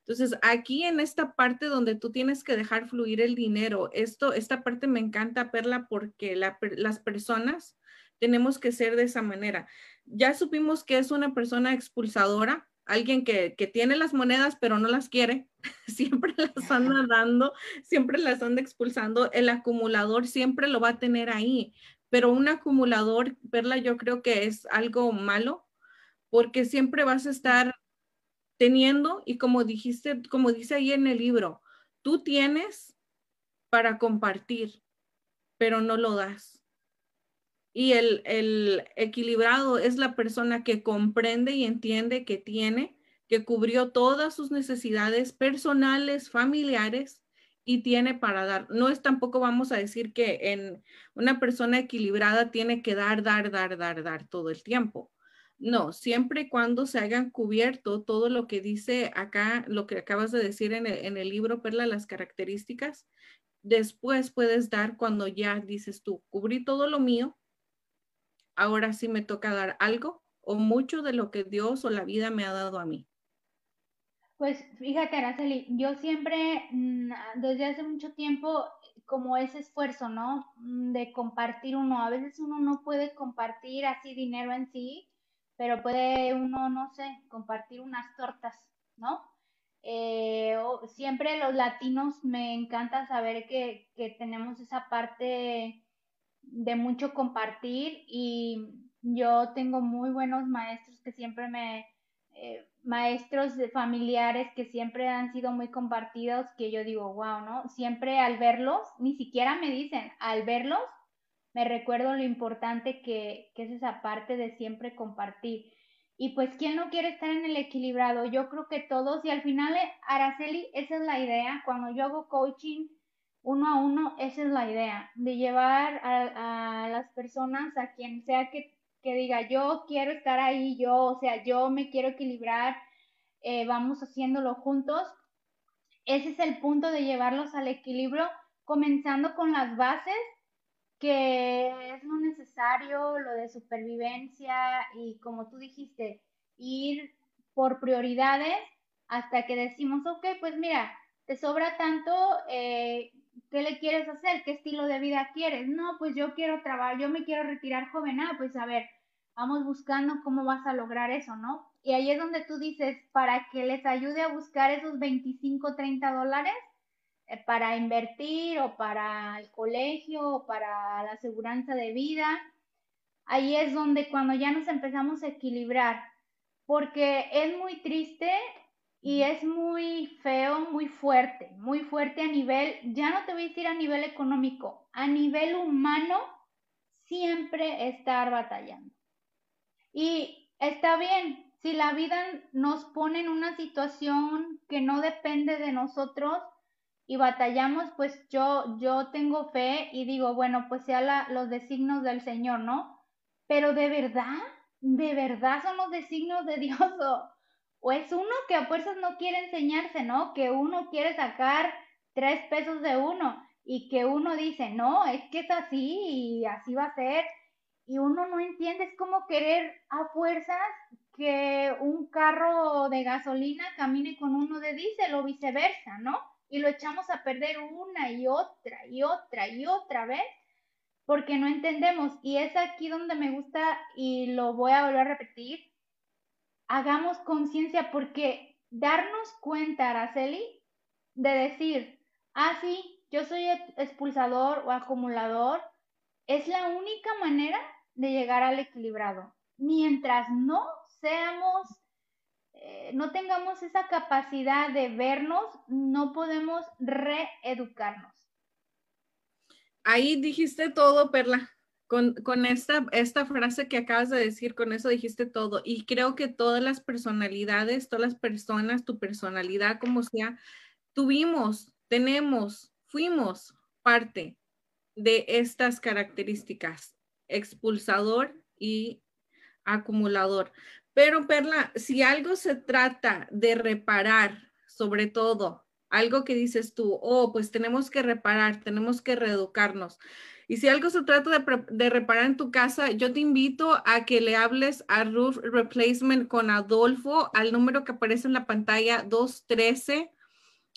A: Entonces, aquí en esta parte donde tú tienes que dejar fluir el dinero, esto, esta parte me encanta, Perla, porque las personas tenemos que ser de esa manera. Ya supimos que es una persona expulsadora, alguien que, tiene las monedas pero no las quiere, siempre las anda dando, siempre las anda expulsando. El acumulador siempre lo va a tener ahí, pero un acumulador, Perla, yo creo que es algo malo porque siempre vas a estar teniendo y como dijiste, como dice ahí en el libro, tú tienes para compartir, pero no lo das. Y el, equilibrado es la persona que comprende y entiende que tiene, que cubrió todas sus necesidades personales, familiares y tiene para dar. No es tampoco vamos a decir que en una persona equilibrada tiene que dar, dar, dar, dar, dar todo el tiempo. No, siempre y cuando se hayan cubierto todo lo que dice acá, lo que acabas de decir en el, en el libro, Perla, las características, después puedes dar cuando ya dices tú, cubrí todo lo mío, ahora sí me toca dar algo o mucho de lo que Dios o la vida me ha dado a mí.
B: Pues fíjate, Araceli, yo siempre, mm, desde hace mucho tiempo, como ese esfuerzo, ¿no? Mm, de compartir uno. A veces uno no puede compartir así dinero en sí, pero puede uno, no sé, compartir unas tortas, ¿no? Eh, siempre los latinos me encanta saber que, que tenemos esa parte de mucho compartir y yo tengo muy buenos maestros que siempre me, eh, maestros familiares que siempre han sido muy compartidos, que yo digo, wow, ¿no? Siempre al verlos, ni siquiera me dicen, al verlos, me recuerdo lo importante que, que es esa parte de siempre compartir. Y pues, ¿quién no quiere estar en el equilibrado? Yo creo que todos, y al final, eh, Araceli, esa es la idea. Cuando yo hago coaching, uno a uno, esa es la idea, de llevar a, las personas, a quien sea que, diga, yo quiero estar ahí, yo, o sea, yo me quiero equilibrar, eh, vamos haciéndolo juntos. Ese es el punto de llevarlos al equilibrio, comenzando con las bases, que es lo necesario, lo de supervivencia y como tú dijiste, ir por prioridades hasta que decimos, ok, pues mira, te sobra tanto, eh, ¿qué le quieres hacer? ¿Qué estilo de vida quieres? No, pues yo quiero trabajar, yo me quiero retirar joven. Ah, pues a ver, vamos buscando cómo vas a lograr eso, ¿no? Y ahí es donde tú dices, para que les ayude a buscar esos 25, 30 dólares eh, para invertir o para el colegio o para la aseguranza de vida. Ahí es donde cuando ya nos empezamos a equilibrar, porque es muy triste y es muy feo, muy fuerte, muy fuerte a nivel, ya no te voy a decir a nivel económico, a nivel humano, siempre estar batallando. Y está bien, si la vida nos pone en una situación que no depende de nosotros y batallamos, pues yo, yo tengo fe y digo, bueno, pues sea los designios del Señor, ¿no? Pero de verdad, de verdad son los designios de Dios o, o es uno que a fuerzas no quiere enseñarse, ¿no? Que uno quiere sacar tres pesos de uno y que uno dice, no, es que es así y así va a ser. Y uno no entiende, es como querer a fuerzas que un carro de gasolina camine con uno de diésel o viceversa, ¿no? Y lo echamos a perder una y otra y otra y otra vez porque no entendemos. Y es aquí donde me gusta y lo voy a volver a repetir. Hagamos conciencia porque darnos cuenta, Araceli, de decir, ah, sí, yo soy expulsador o acumulador, es la única manera de llegar al equilibrado. Mientras no seamos, eh, no tengamos esa capacidad de vernos, no podemos reeducarnos.
A: Ahí dijiste todo, Perla. Con, con, esta, esta frase que acabas de decir, con eso dijiste todo. Y creo que todas las personalidades, todas las personas, tu personalidad, como sea, tuvimos, tenemos, fuimos parte de estas características, expulsador y acumulador. Pero Perla, si algo se trata de reparar, sobre todo, algo que dices tú, oh, pues tenemos que reparar, tenemos que reeducarnos. Y si algo se trata de, reparar en tu casa, yo te invito a que le hables a Roof Replacement con Adolfo al número que aparece en la pantalla 213.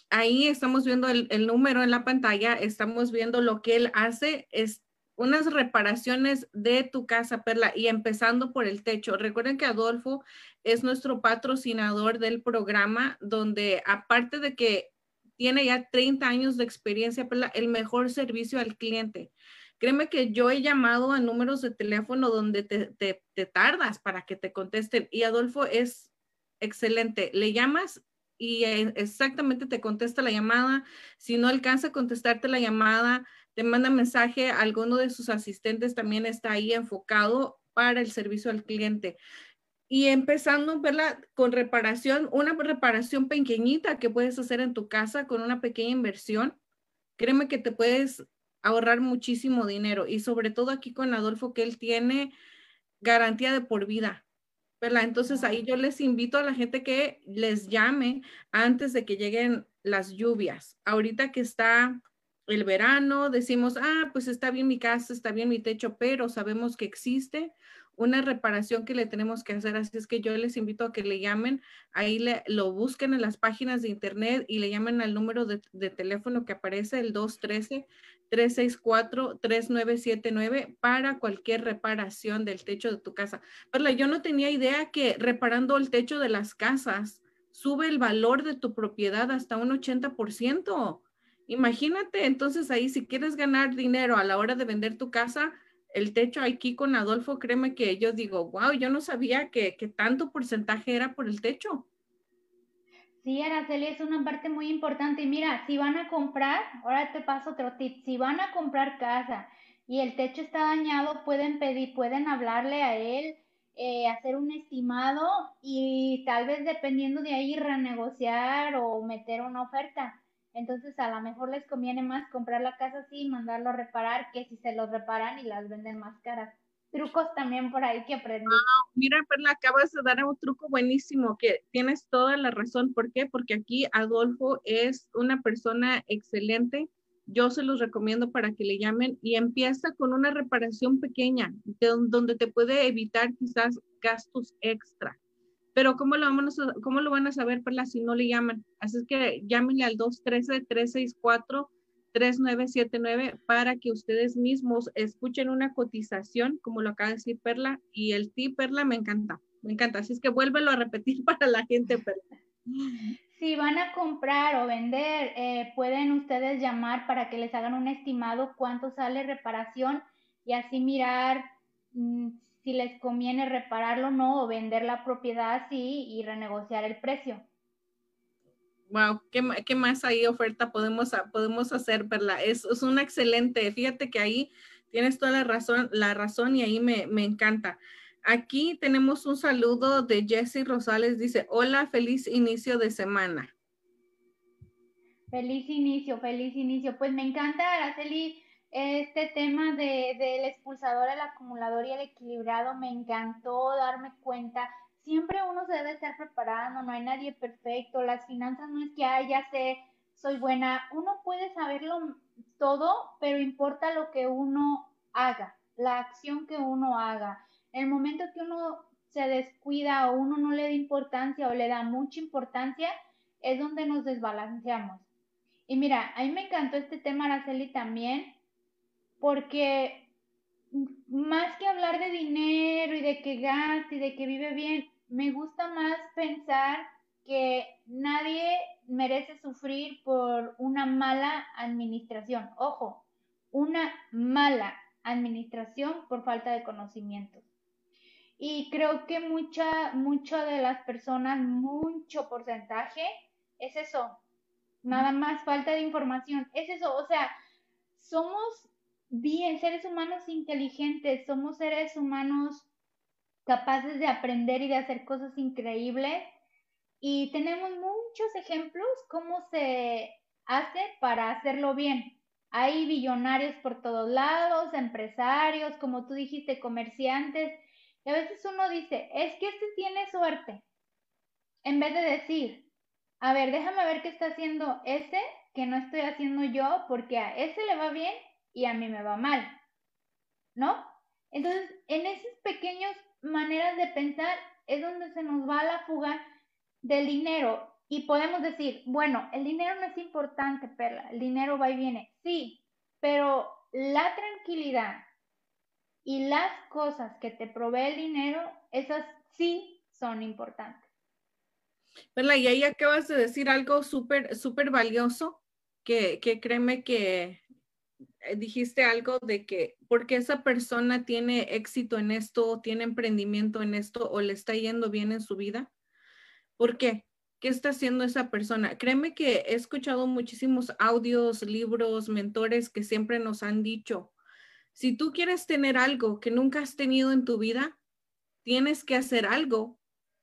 A: Ahí estamos viendo el, el número en la pantalla, estamos viendo lo que él hace. Es, unas reparaciones de tu casa, Perla, y empezando por el techo. Recuerden que Adolfo es nuestro patrocinador del programa, donde aparte de que tiene ya 30 años de experiencia, Perla, el mejor servicio al cliente. Créeme que yo he llamado a números de teléfono donde te, te tardas para que te contesten y Adolfo es excelente. Le llamas y eh, exactamente te contesta la llamada. Si no alcanza a contestarte la llamada, te manda mensaje, alguno de sus asistentes también está ahí enfocado para el servicio al cliente. Y empezando, verla con reparación, una reparación pequeñita que puedes hacer en tu casa con una pequeña inversión, créeme que te puedes ahorrar muchísimo dinero y sobre todo aquí con Adolfo que él tiene garantía de por vida. ¿verdad? Entonces ahí yo les invito a la gente que les llame antes de que lleguen las lluvias. Ahorita que está el verano, decimos, ah, pues está bien mi casa, está bien mi techo, pero sabemos que existe una reparación que le tenemos que hacer. Así es que yo les invito a que le llamen, ahí le, lo busquen en las páginas de internet y le llamen al número de, de teléfono que aparece, el 213-364-3979, para cualquier reparación del techo de tu casa. Perla, yo no tenía idea que reparando el techo de las casas sube el valor de tu propiedad hasta un 80%. Imagínate, entonces ahí si quieres ganar dinero a la hora de vender tu casa, el techo aquí con Adolfo, créeme que yo digo, wow, yo no sabía que, tanto porcentaje era por el techo.
B: Sí, Araceli, es una parte muy importante. Y mira, si van a comprar, ahora te paso otro tip, si van a comprar casa y el techo está dañado, pueden pedir, pueden hablarle a él, eh, hacer un estimado y tal vez dependiendo de ahí renegociar o meter una oferta. Entonces a lo mejor les conviene más comprar la casa así y mandarlo a reparar que si se los reparan y las venden más caras. Trucos también por ahí que aprendí.
A: mira, Perla, acabas de dar un truco buenísimo que tienes toda la razón. ¿Por qué? Porque aquí Adolfo es una persona excelente. Yo se los recomiendo para que le llamen y empieza con una reparación pequeña donde te puede evitar quizás gastos extra. Pero ¿cómo lo, vamos a, cómo lo van a saber, Perla, si no le llaman? Así es que llámenle al 213-364-3979 para que ustedes mismos escuchen una cotización, como lo acaba de decir Perla, y el ti, Perla, me encanta, me encanta. Así es que vuélvelo a repetir para la gente, Perla.
B: Si van a comprar o vender, eh, pueden ustedes llamar para que les hagan un estimado cuánto sale reparación y así mirar mm, si les conviene repararlo o no, o vender la propiedad así y renegociar el precio.
A: Wow, ¿qué, qué más ahí oferta podemos, podemos hacer, Perla? Es, es una excelente, fíjate que ahí tienes toda la razón, la razón y ahí me, me encanta. Aquí tenemos un saludo de Jesse Rosales. Dice, hola, feliz inicio de semana.
B: Feliz inicio, feliz inicio. Pues me encanta, Araceli, este tema de, del expulsador, el acumulador y el equilibrado. Me encantó darme cuenta. Siempre uno se debe estar preparando, no hay nadie perfecto. Las finanzas no es que, ay, ya sé, soy buena. Uno puede saberlo todo, pero importa lo que uno haga, la acción que uno haga. El momento que uno se descuida o uno no le da importancia o le da mucha importancia, es donde nos desbalanceamos. Y mira, a mí me encantó este tema, Araceli, también, porque más que hablar de dinero y de que gasta y de que vive bien, me gusta más pensar que nadie merece sufrir por una mala administración. Ojo, una mala administración por falta de conocimientos. Y creo que mucha, mucha de las personas, mucho porcentaje, es eso, nada más falta de información, es eso, o sea, somos bien seres humanos inteligentes, somos seres humanos capaces de aprender y de hacer cosas increíbles y tenemos muchos ejemplos cómo se hace para hacerlo bien. Hay billonarios por todos lados, empresarios, como tú dijiste, comerciantes. Y a veces uno dice, es que este tiene suerte. En vez de decir, a ver, déjame ver qué está haciendo ese que no estoy haciendo yo porque a ese le va bien y a mí me va mal. ¿No? Entonces, en esas pequeñas maneras de pensar es donde se nos va la fuga del dinero y podemos decir, bueno, el dinero no es importante, Perla, el dinero va y viene. Sí, pero la tranquilidad y las cosas que te provee el dinero, esas sí son importantes.
A: Perla, y ahí acabas de decir algo súper, súper valioso, que, que créeme que dijiste algo de que porque esa persona tiene éxito en esto, tiene emprendimiento en esto o le está yendo bien en su vida. ¿Por qué? ¿Qué está haciendo esa persona? Créeme que he escuchado muchísimos audios, libros, mentores que siempre nos han dicho, si tú quieres tener algo que nunca has tenido en tu vida, tienes que hacer algo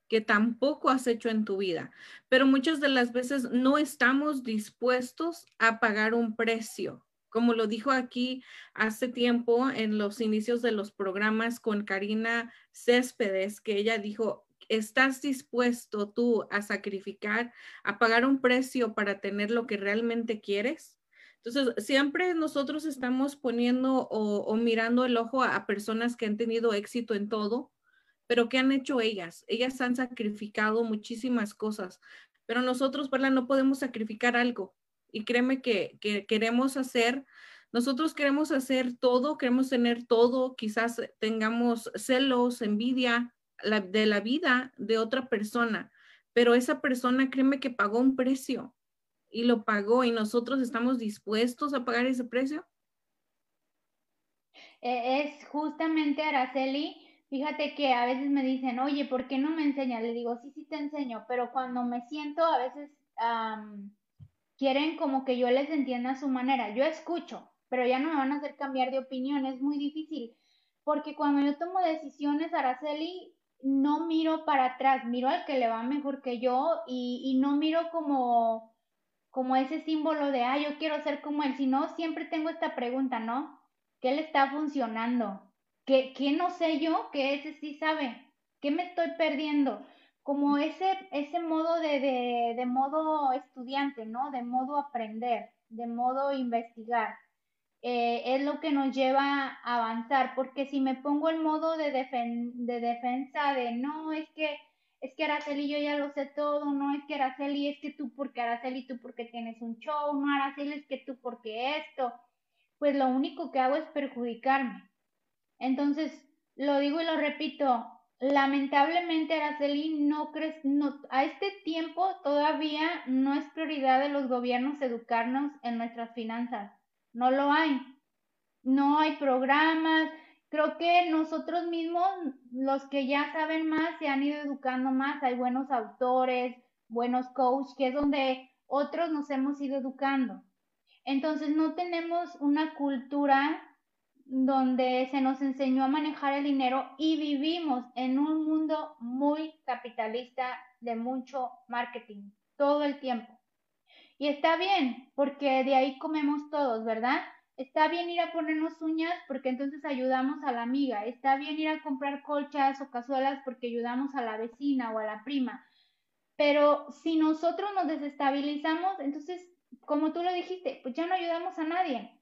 A: que tampoco has hecho en tu vida. Pero muchas de las veces no estamos dispuestos a pagar un precio. Como lo dijo aquí hace tiempo en los inicios de los programas con Karina Céspedes, que ella dijo, ¿Estás dispuesto tú a sacrificar, a pagar un precio para tener lo que realmente quieres? Entonces, siempre nosotros estamos poniendo o, mirando el ojo a, personas que han tenido éxito en todo, pero ¿qué han hecho ellas? Ellas han sacrificado muchísimas cosas, pero nosotros, ¿verdad? No podemos sacrificar algo. Y créeme que, que queremos hacer nosotros queremos hacer todo, queremos tener todo, quizás tengamos celos, envidia, de la vida de otra persona, pero esa persona, créeme que pagó un precio y lo pagó y nosotros estamos dispuestos a pagar ese precio.
B: E, es justamente, Araceli, fíjate que a veces me dicen, oye, ¿por qué no me enseñas? Le digo, sí, sí te enseño, pero cuando me siento, a veces quieren como que yo les entienda a su manera. Yo escucho, pero ya no me van a hacer cambiar de opinión, es muy difícil, porque cuando yo tomo decisiones, Araceli, no miro para atrás, miro al que le va mejor que yo y, no miro como, como ese símbolo de, ah, yo quiero ser como él, sino siempre tengo esta pregunta, ¿no? ¿Qué le está funcionando? ¿Qué, qué no sé yo que ese sí sabe? ¿Qué me estoy perdiendo? Como ese, ese modo de, de, de modo estudiante, ¿no? De modo aprender, de modo investigar. Eh, es lo que nos lleva a avanzar, porque si me pongo en modo de, de defensa de no, es que es que Araceli yo ya lo sé todo, no es que Araceli es que tú porque Araceli tú porque tienes un show, no Araceli es que tú porque esto, pues lo único que hago es perjudicarme. Entonces, lo digo y lo repito, lamentablemente Araceli no crees, no, a este tiempo todavía no es prioridad de los gobiernos educarnos en nuestras finanzas no lo hay. No hay programas. Creo que nosotros mismos, los que ya saben más, se han ido educando más. Hay buenos autores, buenos coaches, que es donde otros nos hemos ido educando. Entonces no tenemos una cultura donde se nos enseñó a manejar el dinero y vivimos en un mundo muy capitalista de mucho marketing todo el tiempo. Y está bien, porque de ahí comemos todos, ¿verdad? Está bien ir a ponernos uñas porque entonces ayudamos a la amiga. Está bien ir a comprar colchas o cazuelas porque ayudamos a la vecina o a la prima. Pero si nosotros nos desestabilizamos, entonces, como tú lo dijiste, pues ya no ayudamos a nadie.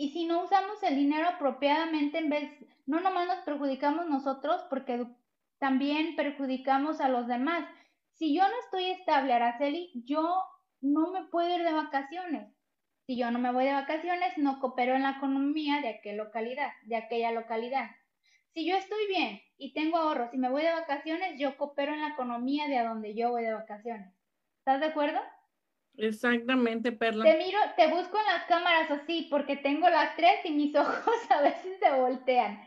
B: Y si no usamos el dinero apropiadamente, en vez, no nomás nos perjudicamos nosotros, porque también perjudicamos a los demás. Si yo no estoy estable, Araceli, yo no me puedo ir de vacaciones. Si yo no me voy de vacaciones, no coopero en la economía de aquella localidad, de aquella localidad. Si yo estoy bien y tengo ahorros y me voy de vacaciones, yo coopero en la economía de a donde yo voy de vacaciones. ¿Estás de acuerdo?
A: Exactamente, Perla.
B: Te miro, te busco en las cámaras así, porque tengo las tres y mis ojos a veces se voltean.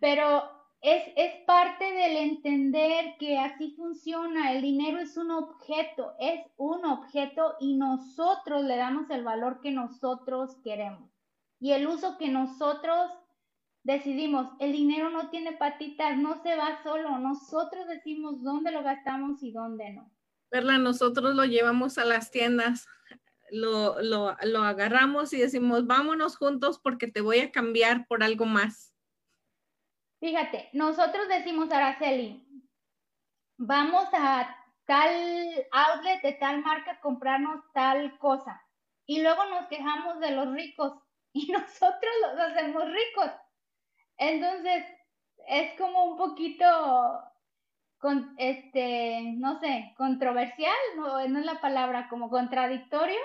B: Pero es, es parte del entender que así funciona. El dinero es un objeto, es un objeto y nosotros le damos el valor que nosotros queremos. Y el uso que nosotros decidimos. El dinero no tiene patitas, no se va solo. Nosotros decimos dónde lo gastamos y dónde no.
A: Perla, nosotros lo llevamos a las tiendas, lo, lo, lo agarramos y decimos, vámonos juntos porque te voy a cambiar por algo más.
B: Fíjate, nosotros decimos, Araceli, vamos a tal outlet de tal marca comprarnos tal cosa. Y luego nos quejamos de los ricos y nosotros los hacemos ricos. Entonces, es como un poquito con, este, no sé, controversial, no, no es la palabra, como contradictorio.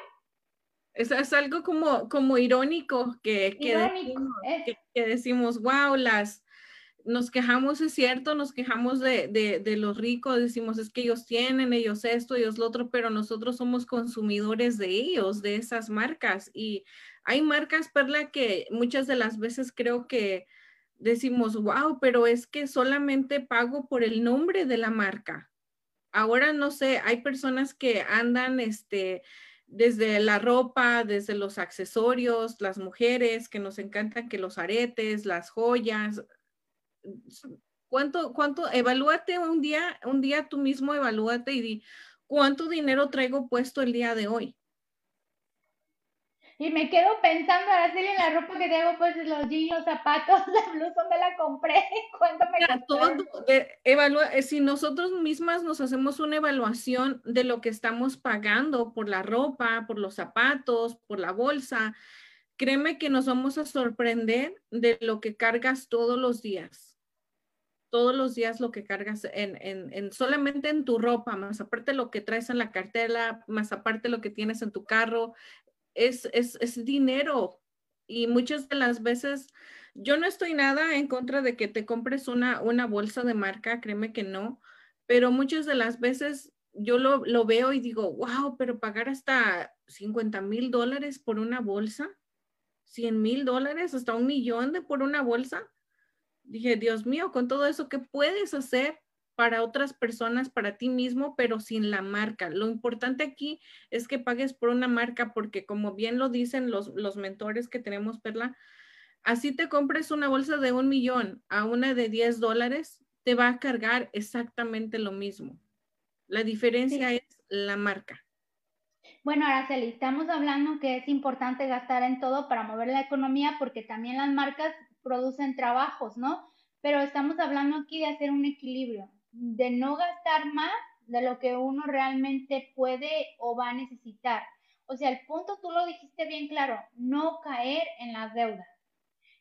A: Es, es algo como, como irónico que, que, decimos, que, decimos, wow, las, nos quejamos, es cierto, nos quejamos de, de, de, los ricos, decimos, es que ellos tienen, ellos esto, ellos lo otro, pero nosotros somos consumidores de ellos, de esas marcas. Y hay marcas, Perla, que muchas de las veces creo que decimos, wow, pero es que solamente pago por el nombre de la marca. Ahora no sé, hay personas que andan este, desde la ropa, desde los accesorios, las mujeres que nos encantan que los aretes, las joyas. ¿Cuánto, cuánto, evalúate un día, un día tú mismo evalúate y di, ¿cuánto dinero traigo puesto el día de hoy?
B: Y me quedo pensando, ahora sí en la ropa que tengo, pues los jeans, los zapatos, la blusa, ¿dónde la compré? ¿Cuánto me
A: todo, eh, evalúa, eh, Si nosotros mismas nos hacemos una evaluación de lo que estamos pagando por la ropa, por los zapatos, por la bolsa, créeme que nos vamos a sorprender de lo que cargas todos los días todos los días lo que cargas en, en, en, solamente en tu ropa, más aparte lo que traes en la cartera, más aparte lo que tienes en tu carro, es, es, es dinero y muchas de las veces yo no estoy nada en contra de que te compres una, una bolsa de marca, créeme que no, pero muchas de las veces yo lo, lo veo y digo, wow, pero pagar hasta 50 mil dólares por una bolsa, 100 mil dólares, hasta un millón de por una bolsa. Dije, Dios mío, con todo eso, ¿qué puedes hacer? Para otras personas, para ti mismo, pero sin la marca. Lo importante aquí es que pagues por una marca porque como bien lo dicen los, los mentores que tenemos, Perla, así te compres una bolsa de un millón a una de 10 dólares, te va a cargar exactamente lo mismo. La diferencia es la marca.
B: Bueno, Araceli, estamos hablando que es importante gastar en todo para mover la economía porque también las marcas producen trabajos, ¿no? Pero estamos hablando aquí de hacer un equilibrio de no gastar más de lo que uno realmente puede o va a necesitar. O sea, el punto tú lo dijiste bien claro, no caer en las deudas.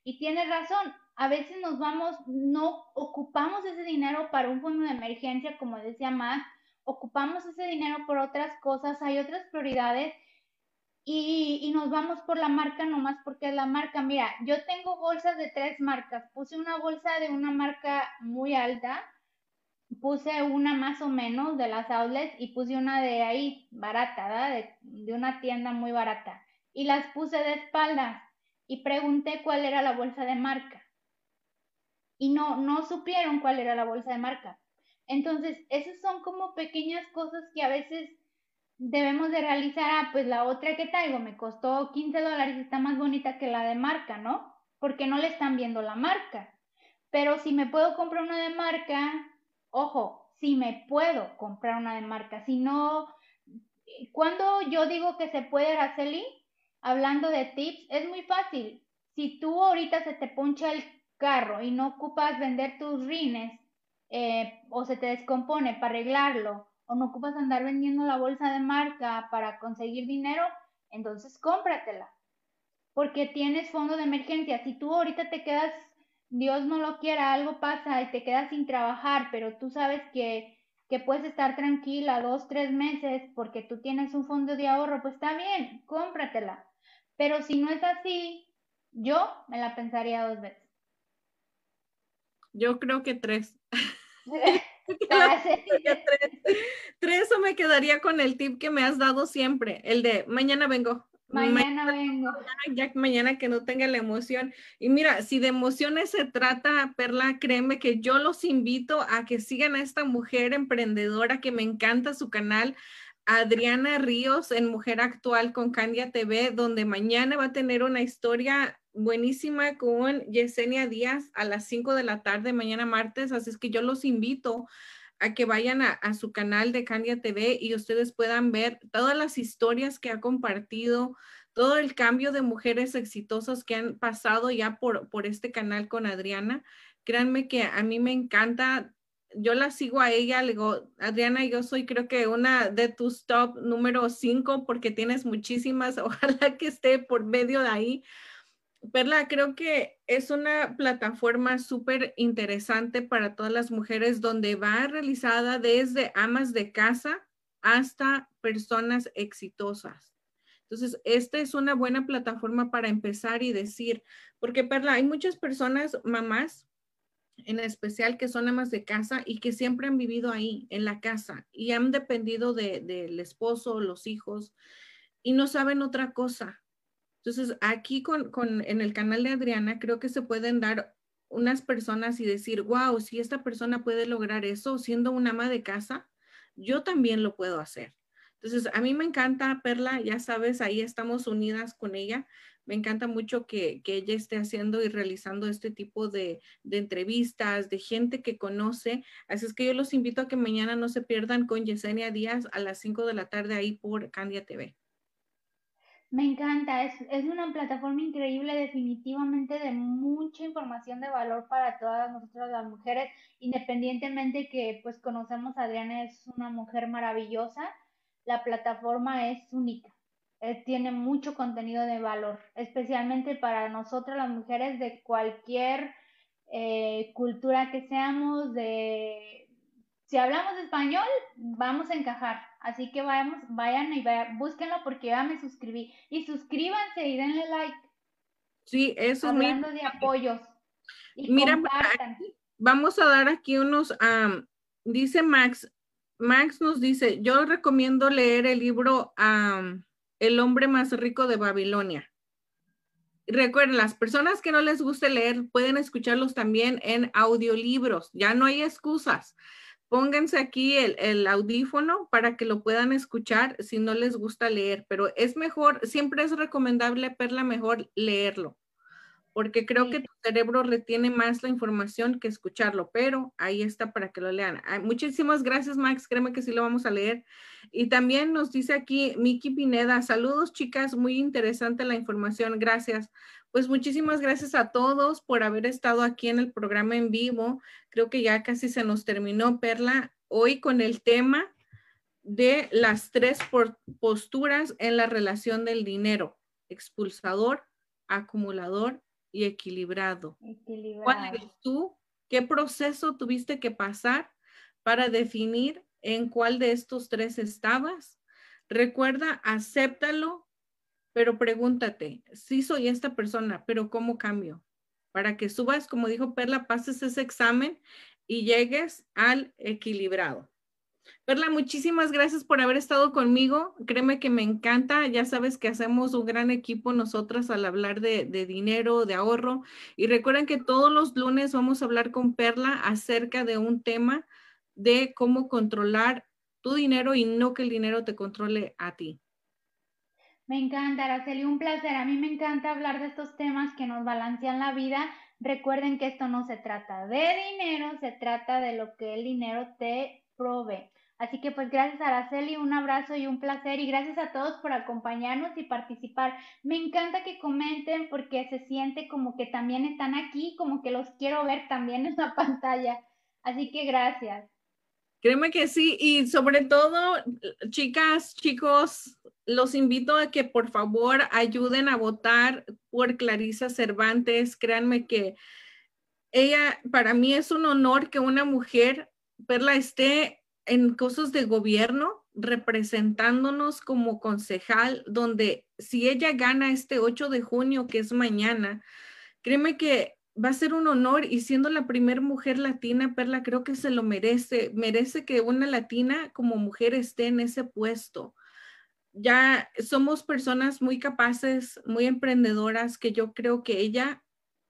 B: Y tienes razón, a veces nos vamos, no ocupamos ese dinero para un fondo de emergencia, como decía Matt, ocupamos ese dinero por otras cosas, hay otras prioridades y, y, nos vamos por la marca nomás porque es la marca. Mira, yo tengo bolsas de tres marcas, puse una bolsa de una marca muy alta puse una más o menos de las outlets y puse una de ahí barata, de, de, una tienda muy barata. Y las puse de espaldas y pregunté cuál era la bolsa de marca. Y no, no supieron cuál era la bolsa de marca. Entonces, esas son como pequeñas cosas que a veces debemos de realizar. Ah, pues la otra que traigo me costó 15 dólares y está más bonita que la de marca, ¿no? porque no le están viendo la marca. Pero si me puedo comprar una de marca, ojo, si me puedo comprar una de marca, si no, cuando yo digo que se puede, Araceli, hablando de tips, es muy fácil. Si tú ahorita se te poncha el carro y no ocupas vender tus rines eh, o se te descompone para arreglarlo o no ocupas andar vendiendo la bolsa de marca para conseguir dinero, entonces cómpratela. Porque tienes fondo de emergencia. Si tú ahorita te quedas, Dios no lo quiera, algo pasa y te quedas sin trabajar, pero tú sabes que, que puedes estar tranquila dos, tres meses porque tú tienes un fondo de ahorro, pues está bien, cómpratela. Pero si no es así, yo me la pensaría dos veces.
A: Yo creo que tres. tres. o me quedaría con el tip que me has dado siempre, el de mañana vengo.
B: Mañana, vengo.
A: Ya mañana que no tenga la emoción. Y mira, si de emociones se trata, Perla, créeme que yo los invito a que sigan a esta mujer emprendedora que me encanta su canal. Adriana Ríos en Mujer Actual con Candia TV, donde mañana va a tener una historia buenísima con Yesenia Díaz a las 5 de la tarde, mañana martes. Así es que yo los invito a que vayan a, su canal de Candia TV y ustedes puedan ver todas las historias que ha compartido, todo el cambio de mujeres exitosas que han pasado ya por, por este canal con Adriana. Créanme que a mí me encanta yo la sigo a ella, le Adriana, yo soy creo que una de tus top número cinco porque tienes muchísimas, ojalá que esté por medio de ahí. Perla, creo que es una plataforma súper interesante para todas las mujeres donde va realizada desde amas de casa hasta personas exitosas. Entonces, esta es una buena plataforma para empezar y decir, porque Perla, hay muchas personas, mamás, en especial que son amas de casa y que siempre han vivido ahí, en la casa, y han dependido del de, esposo, los hijos, y no saben otra cosa. Entonces, aquí con, con, en el canal de Adriana, creo que se pueden dar unas personas y decir, wow, si esta persona puede lograr eso siendo una ama de casa, yo también lo puedo hacer. Entonces, a mí me encanta Perla, ya sabes, ahí estamos unidas con ella me encanta mucho que, ella esté haciendo y realizando este tipo de, entrevistas, de gente que conoce. Así es que yo los invito a que mañana no se pierdan con Yesenia Díaz a las 5 de la tarde ahí por Candia TV.
B: Me encanta, es, es, una plataforma increíble, definitivamente de mucha información de valor para todas nosotras las mujeres, independientemente que pues conocemos a Adriana, es una mujer maravillosa, la plataforma es única. Eh, tiene mucho contenido de valor, especialmente para nosotras las mujeres de cualquier eh, cultura que seamos, de si hablamos español, vamos a encajar. Así que vayamos, vayan y búsquenlo porque ya me suscribí. Y suscríbanse y denle like.
A: Sí, eso
B: Hablando de apoyos.
A: Mira, vamos a dar aquí unos, dice Max, Max nos dice, yo recomiendo leer el libro el hombre más rico de Babilonia. Recuerden, las personas que no les guste leer pueden escucharlos también en audiolibros. Ya no hay excusas. Pónganse aquí el, el, audífono para que lo puedan escuchar si no les gusta leer, pero es mejor, siempre es recomendable, Perla, mejor leerlo porque creo que tu cerebro retiene más la información que escucharlo, pero ahí está para que lo lean. Muchísimas gracias, Max, créeme que sí lo vamos a leer. Y también nos dice aquí Miki Pineda, saludos chicas, muy interesante la información, gracias. Pues muchísimas gracias a todos por haber estado aquí en el programa en vivo. Creo que ya casi se nos terminó, Perla, hoy con el tema de las tres posturas en la relación del dinero, expulsador, acumulador y equilibrado. ¿Cuál eres tú? ¿Qué proceso tuviste que pasar para definir en cuál de estos tres estabas? Recuerda, acéptalo, pero pregúntate, sí soy esta persona, pero ¿cómo cambio? Para que subas, como dijo Perla, pases ese examen y llegues al equilibrado. Perla, muchísimas gracias por haber estado conmigo. Créeme que me encanta. Ya sabes que hacemos un gran equipo nosotras al hablar de, dinero, de ahorro. Y recuerden que todos los lunes vamos a hablar con Perla acerca de un tema de cómo controlar tu dinero y no que el dinero te controle a ti.
B: Me encanta, Araceli, un placer. A mí me encanta hablar de estos temas que nos balancean la vida. Recuerden que esto no se trata de dinero, se trata de lo que el dinero te provee. Así que pues gracias Araceli, un abrazo y un placer y gracias a todos por acompañarnos y participar. Me encanta que comenten porque se siente como que también están aquí, como que los quiero ver también en la pantalla. Así que gracias.
A: Créeme que sí, y sobre todo, chicas, chicos, los invito a que por favor ayuden a votar por Clarisa Cervantes. Créanme que ella, para mí es un honor que una mujer, Perla, esté en cosas de gobierno representándonos como concejal, donde si ella gana este 8 de junio, que es mañana, créeme que va a ser un honor y siendo la primera mujer latina, Perla, creo que se lo merece, merece que una latina como mujer esté en ese puesto. Ya somos personas muy capaces, muy emprendedoras, que yo creo que ella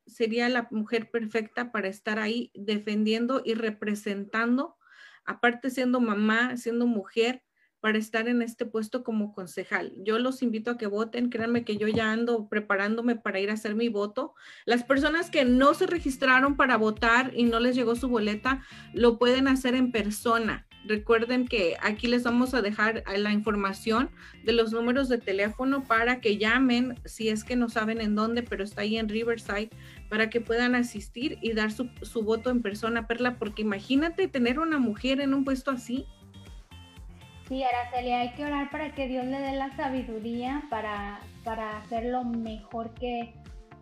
A: sería la mujer perfecta para estar ahí defendiendo y representando aparte siendo mamá, siendo mujer, para estar en este puesto como concejal. Yo los invito a que voten, créanme que yo ya ando preparándome para ir a hacer mi voto. Las personas que no se registraron para votar y no les llegó su boleta, lo pueden hacer en persona. Recuerden que aquí les vamos a dejar la información de los números de teléfono para que llamen si es que no saben en dónde, pero está ahí en Riverside para que puedan asistir y dar su, voto en persona, Perla, porque imagínate tener una mujer en un puesto así.
B: Sí, Araceli, hay que orar para que Dios le dé la sabiduría para, para hacer lo mejor que,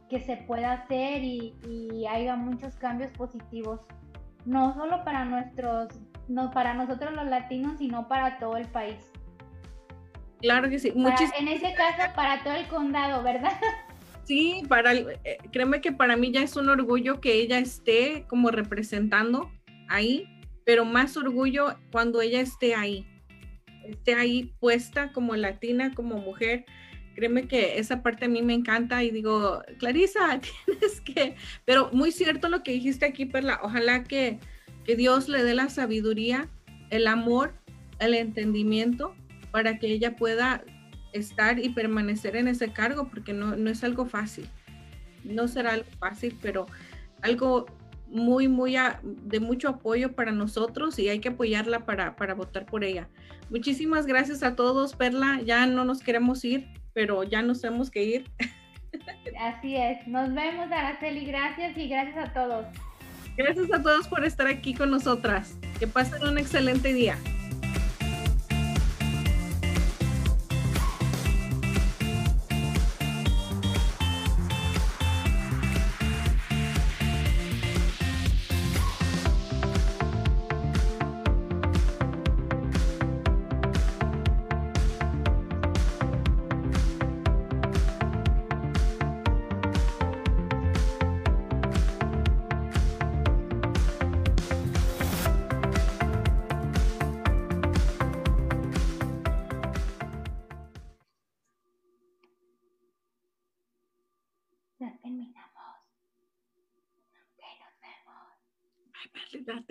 B: que se pueda hacer y, y haya muchos cambios positivos, no solo para nuestros no para nosotros los latinos, sino para todo el país.
A: Claro que sí.
B: en ese caso, para todo el condado, ¿verdad?
A: Sí, para, eh, créeme que para mí ya es un orgullo que ella esté como representando ahí, pero más orgullo cuando ella esté ahí, esté ahí puesta como latina, como mujer. Créeme que esa parte a mí me encanta y digo, Clarisa, tienes que, pero muy cierto lo que dijiste aquí, Perla, ojalá que que Dios le dé la sabiduría, el amor, el entendimiento para que ella pueda estar y permanecer en ese cargo, porque no, es algo fácil. No será algo fácil, pero algo muy, muy de mucho apoyo para nosotros y hay que apoyarla para, para votar por ella. Muchísimas gracias a todos, Perla. Ya no nos queremos ir, pero ya nos tenemos que ir.
B: Así es. Nos vemos, Araceli. Gracias y gracias a todos.
A: Gracias a todos por estar aquí con nosotras. Que pasen un excelente día.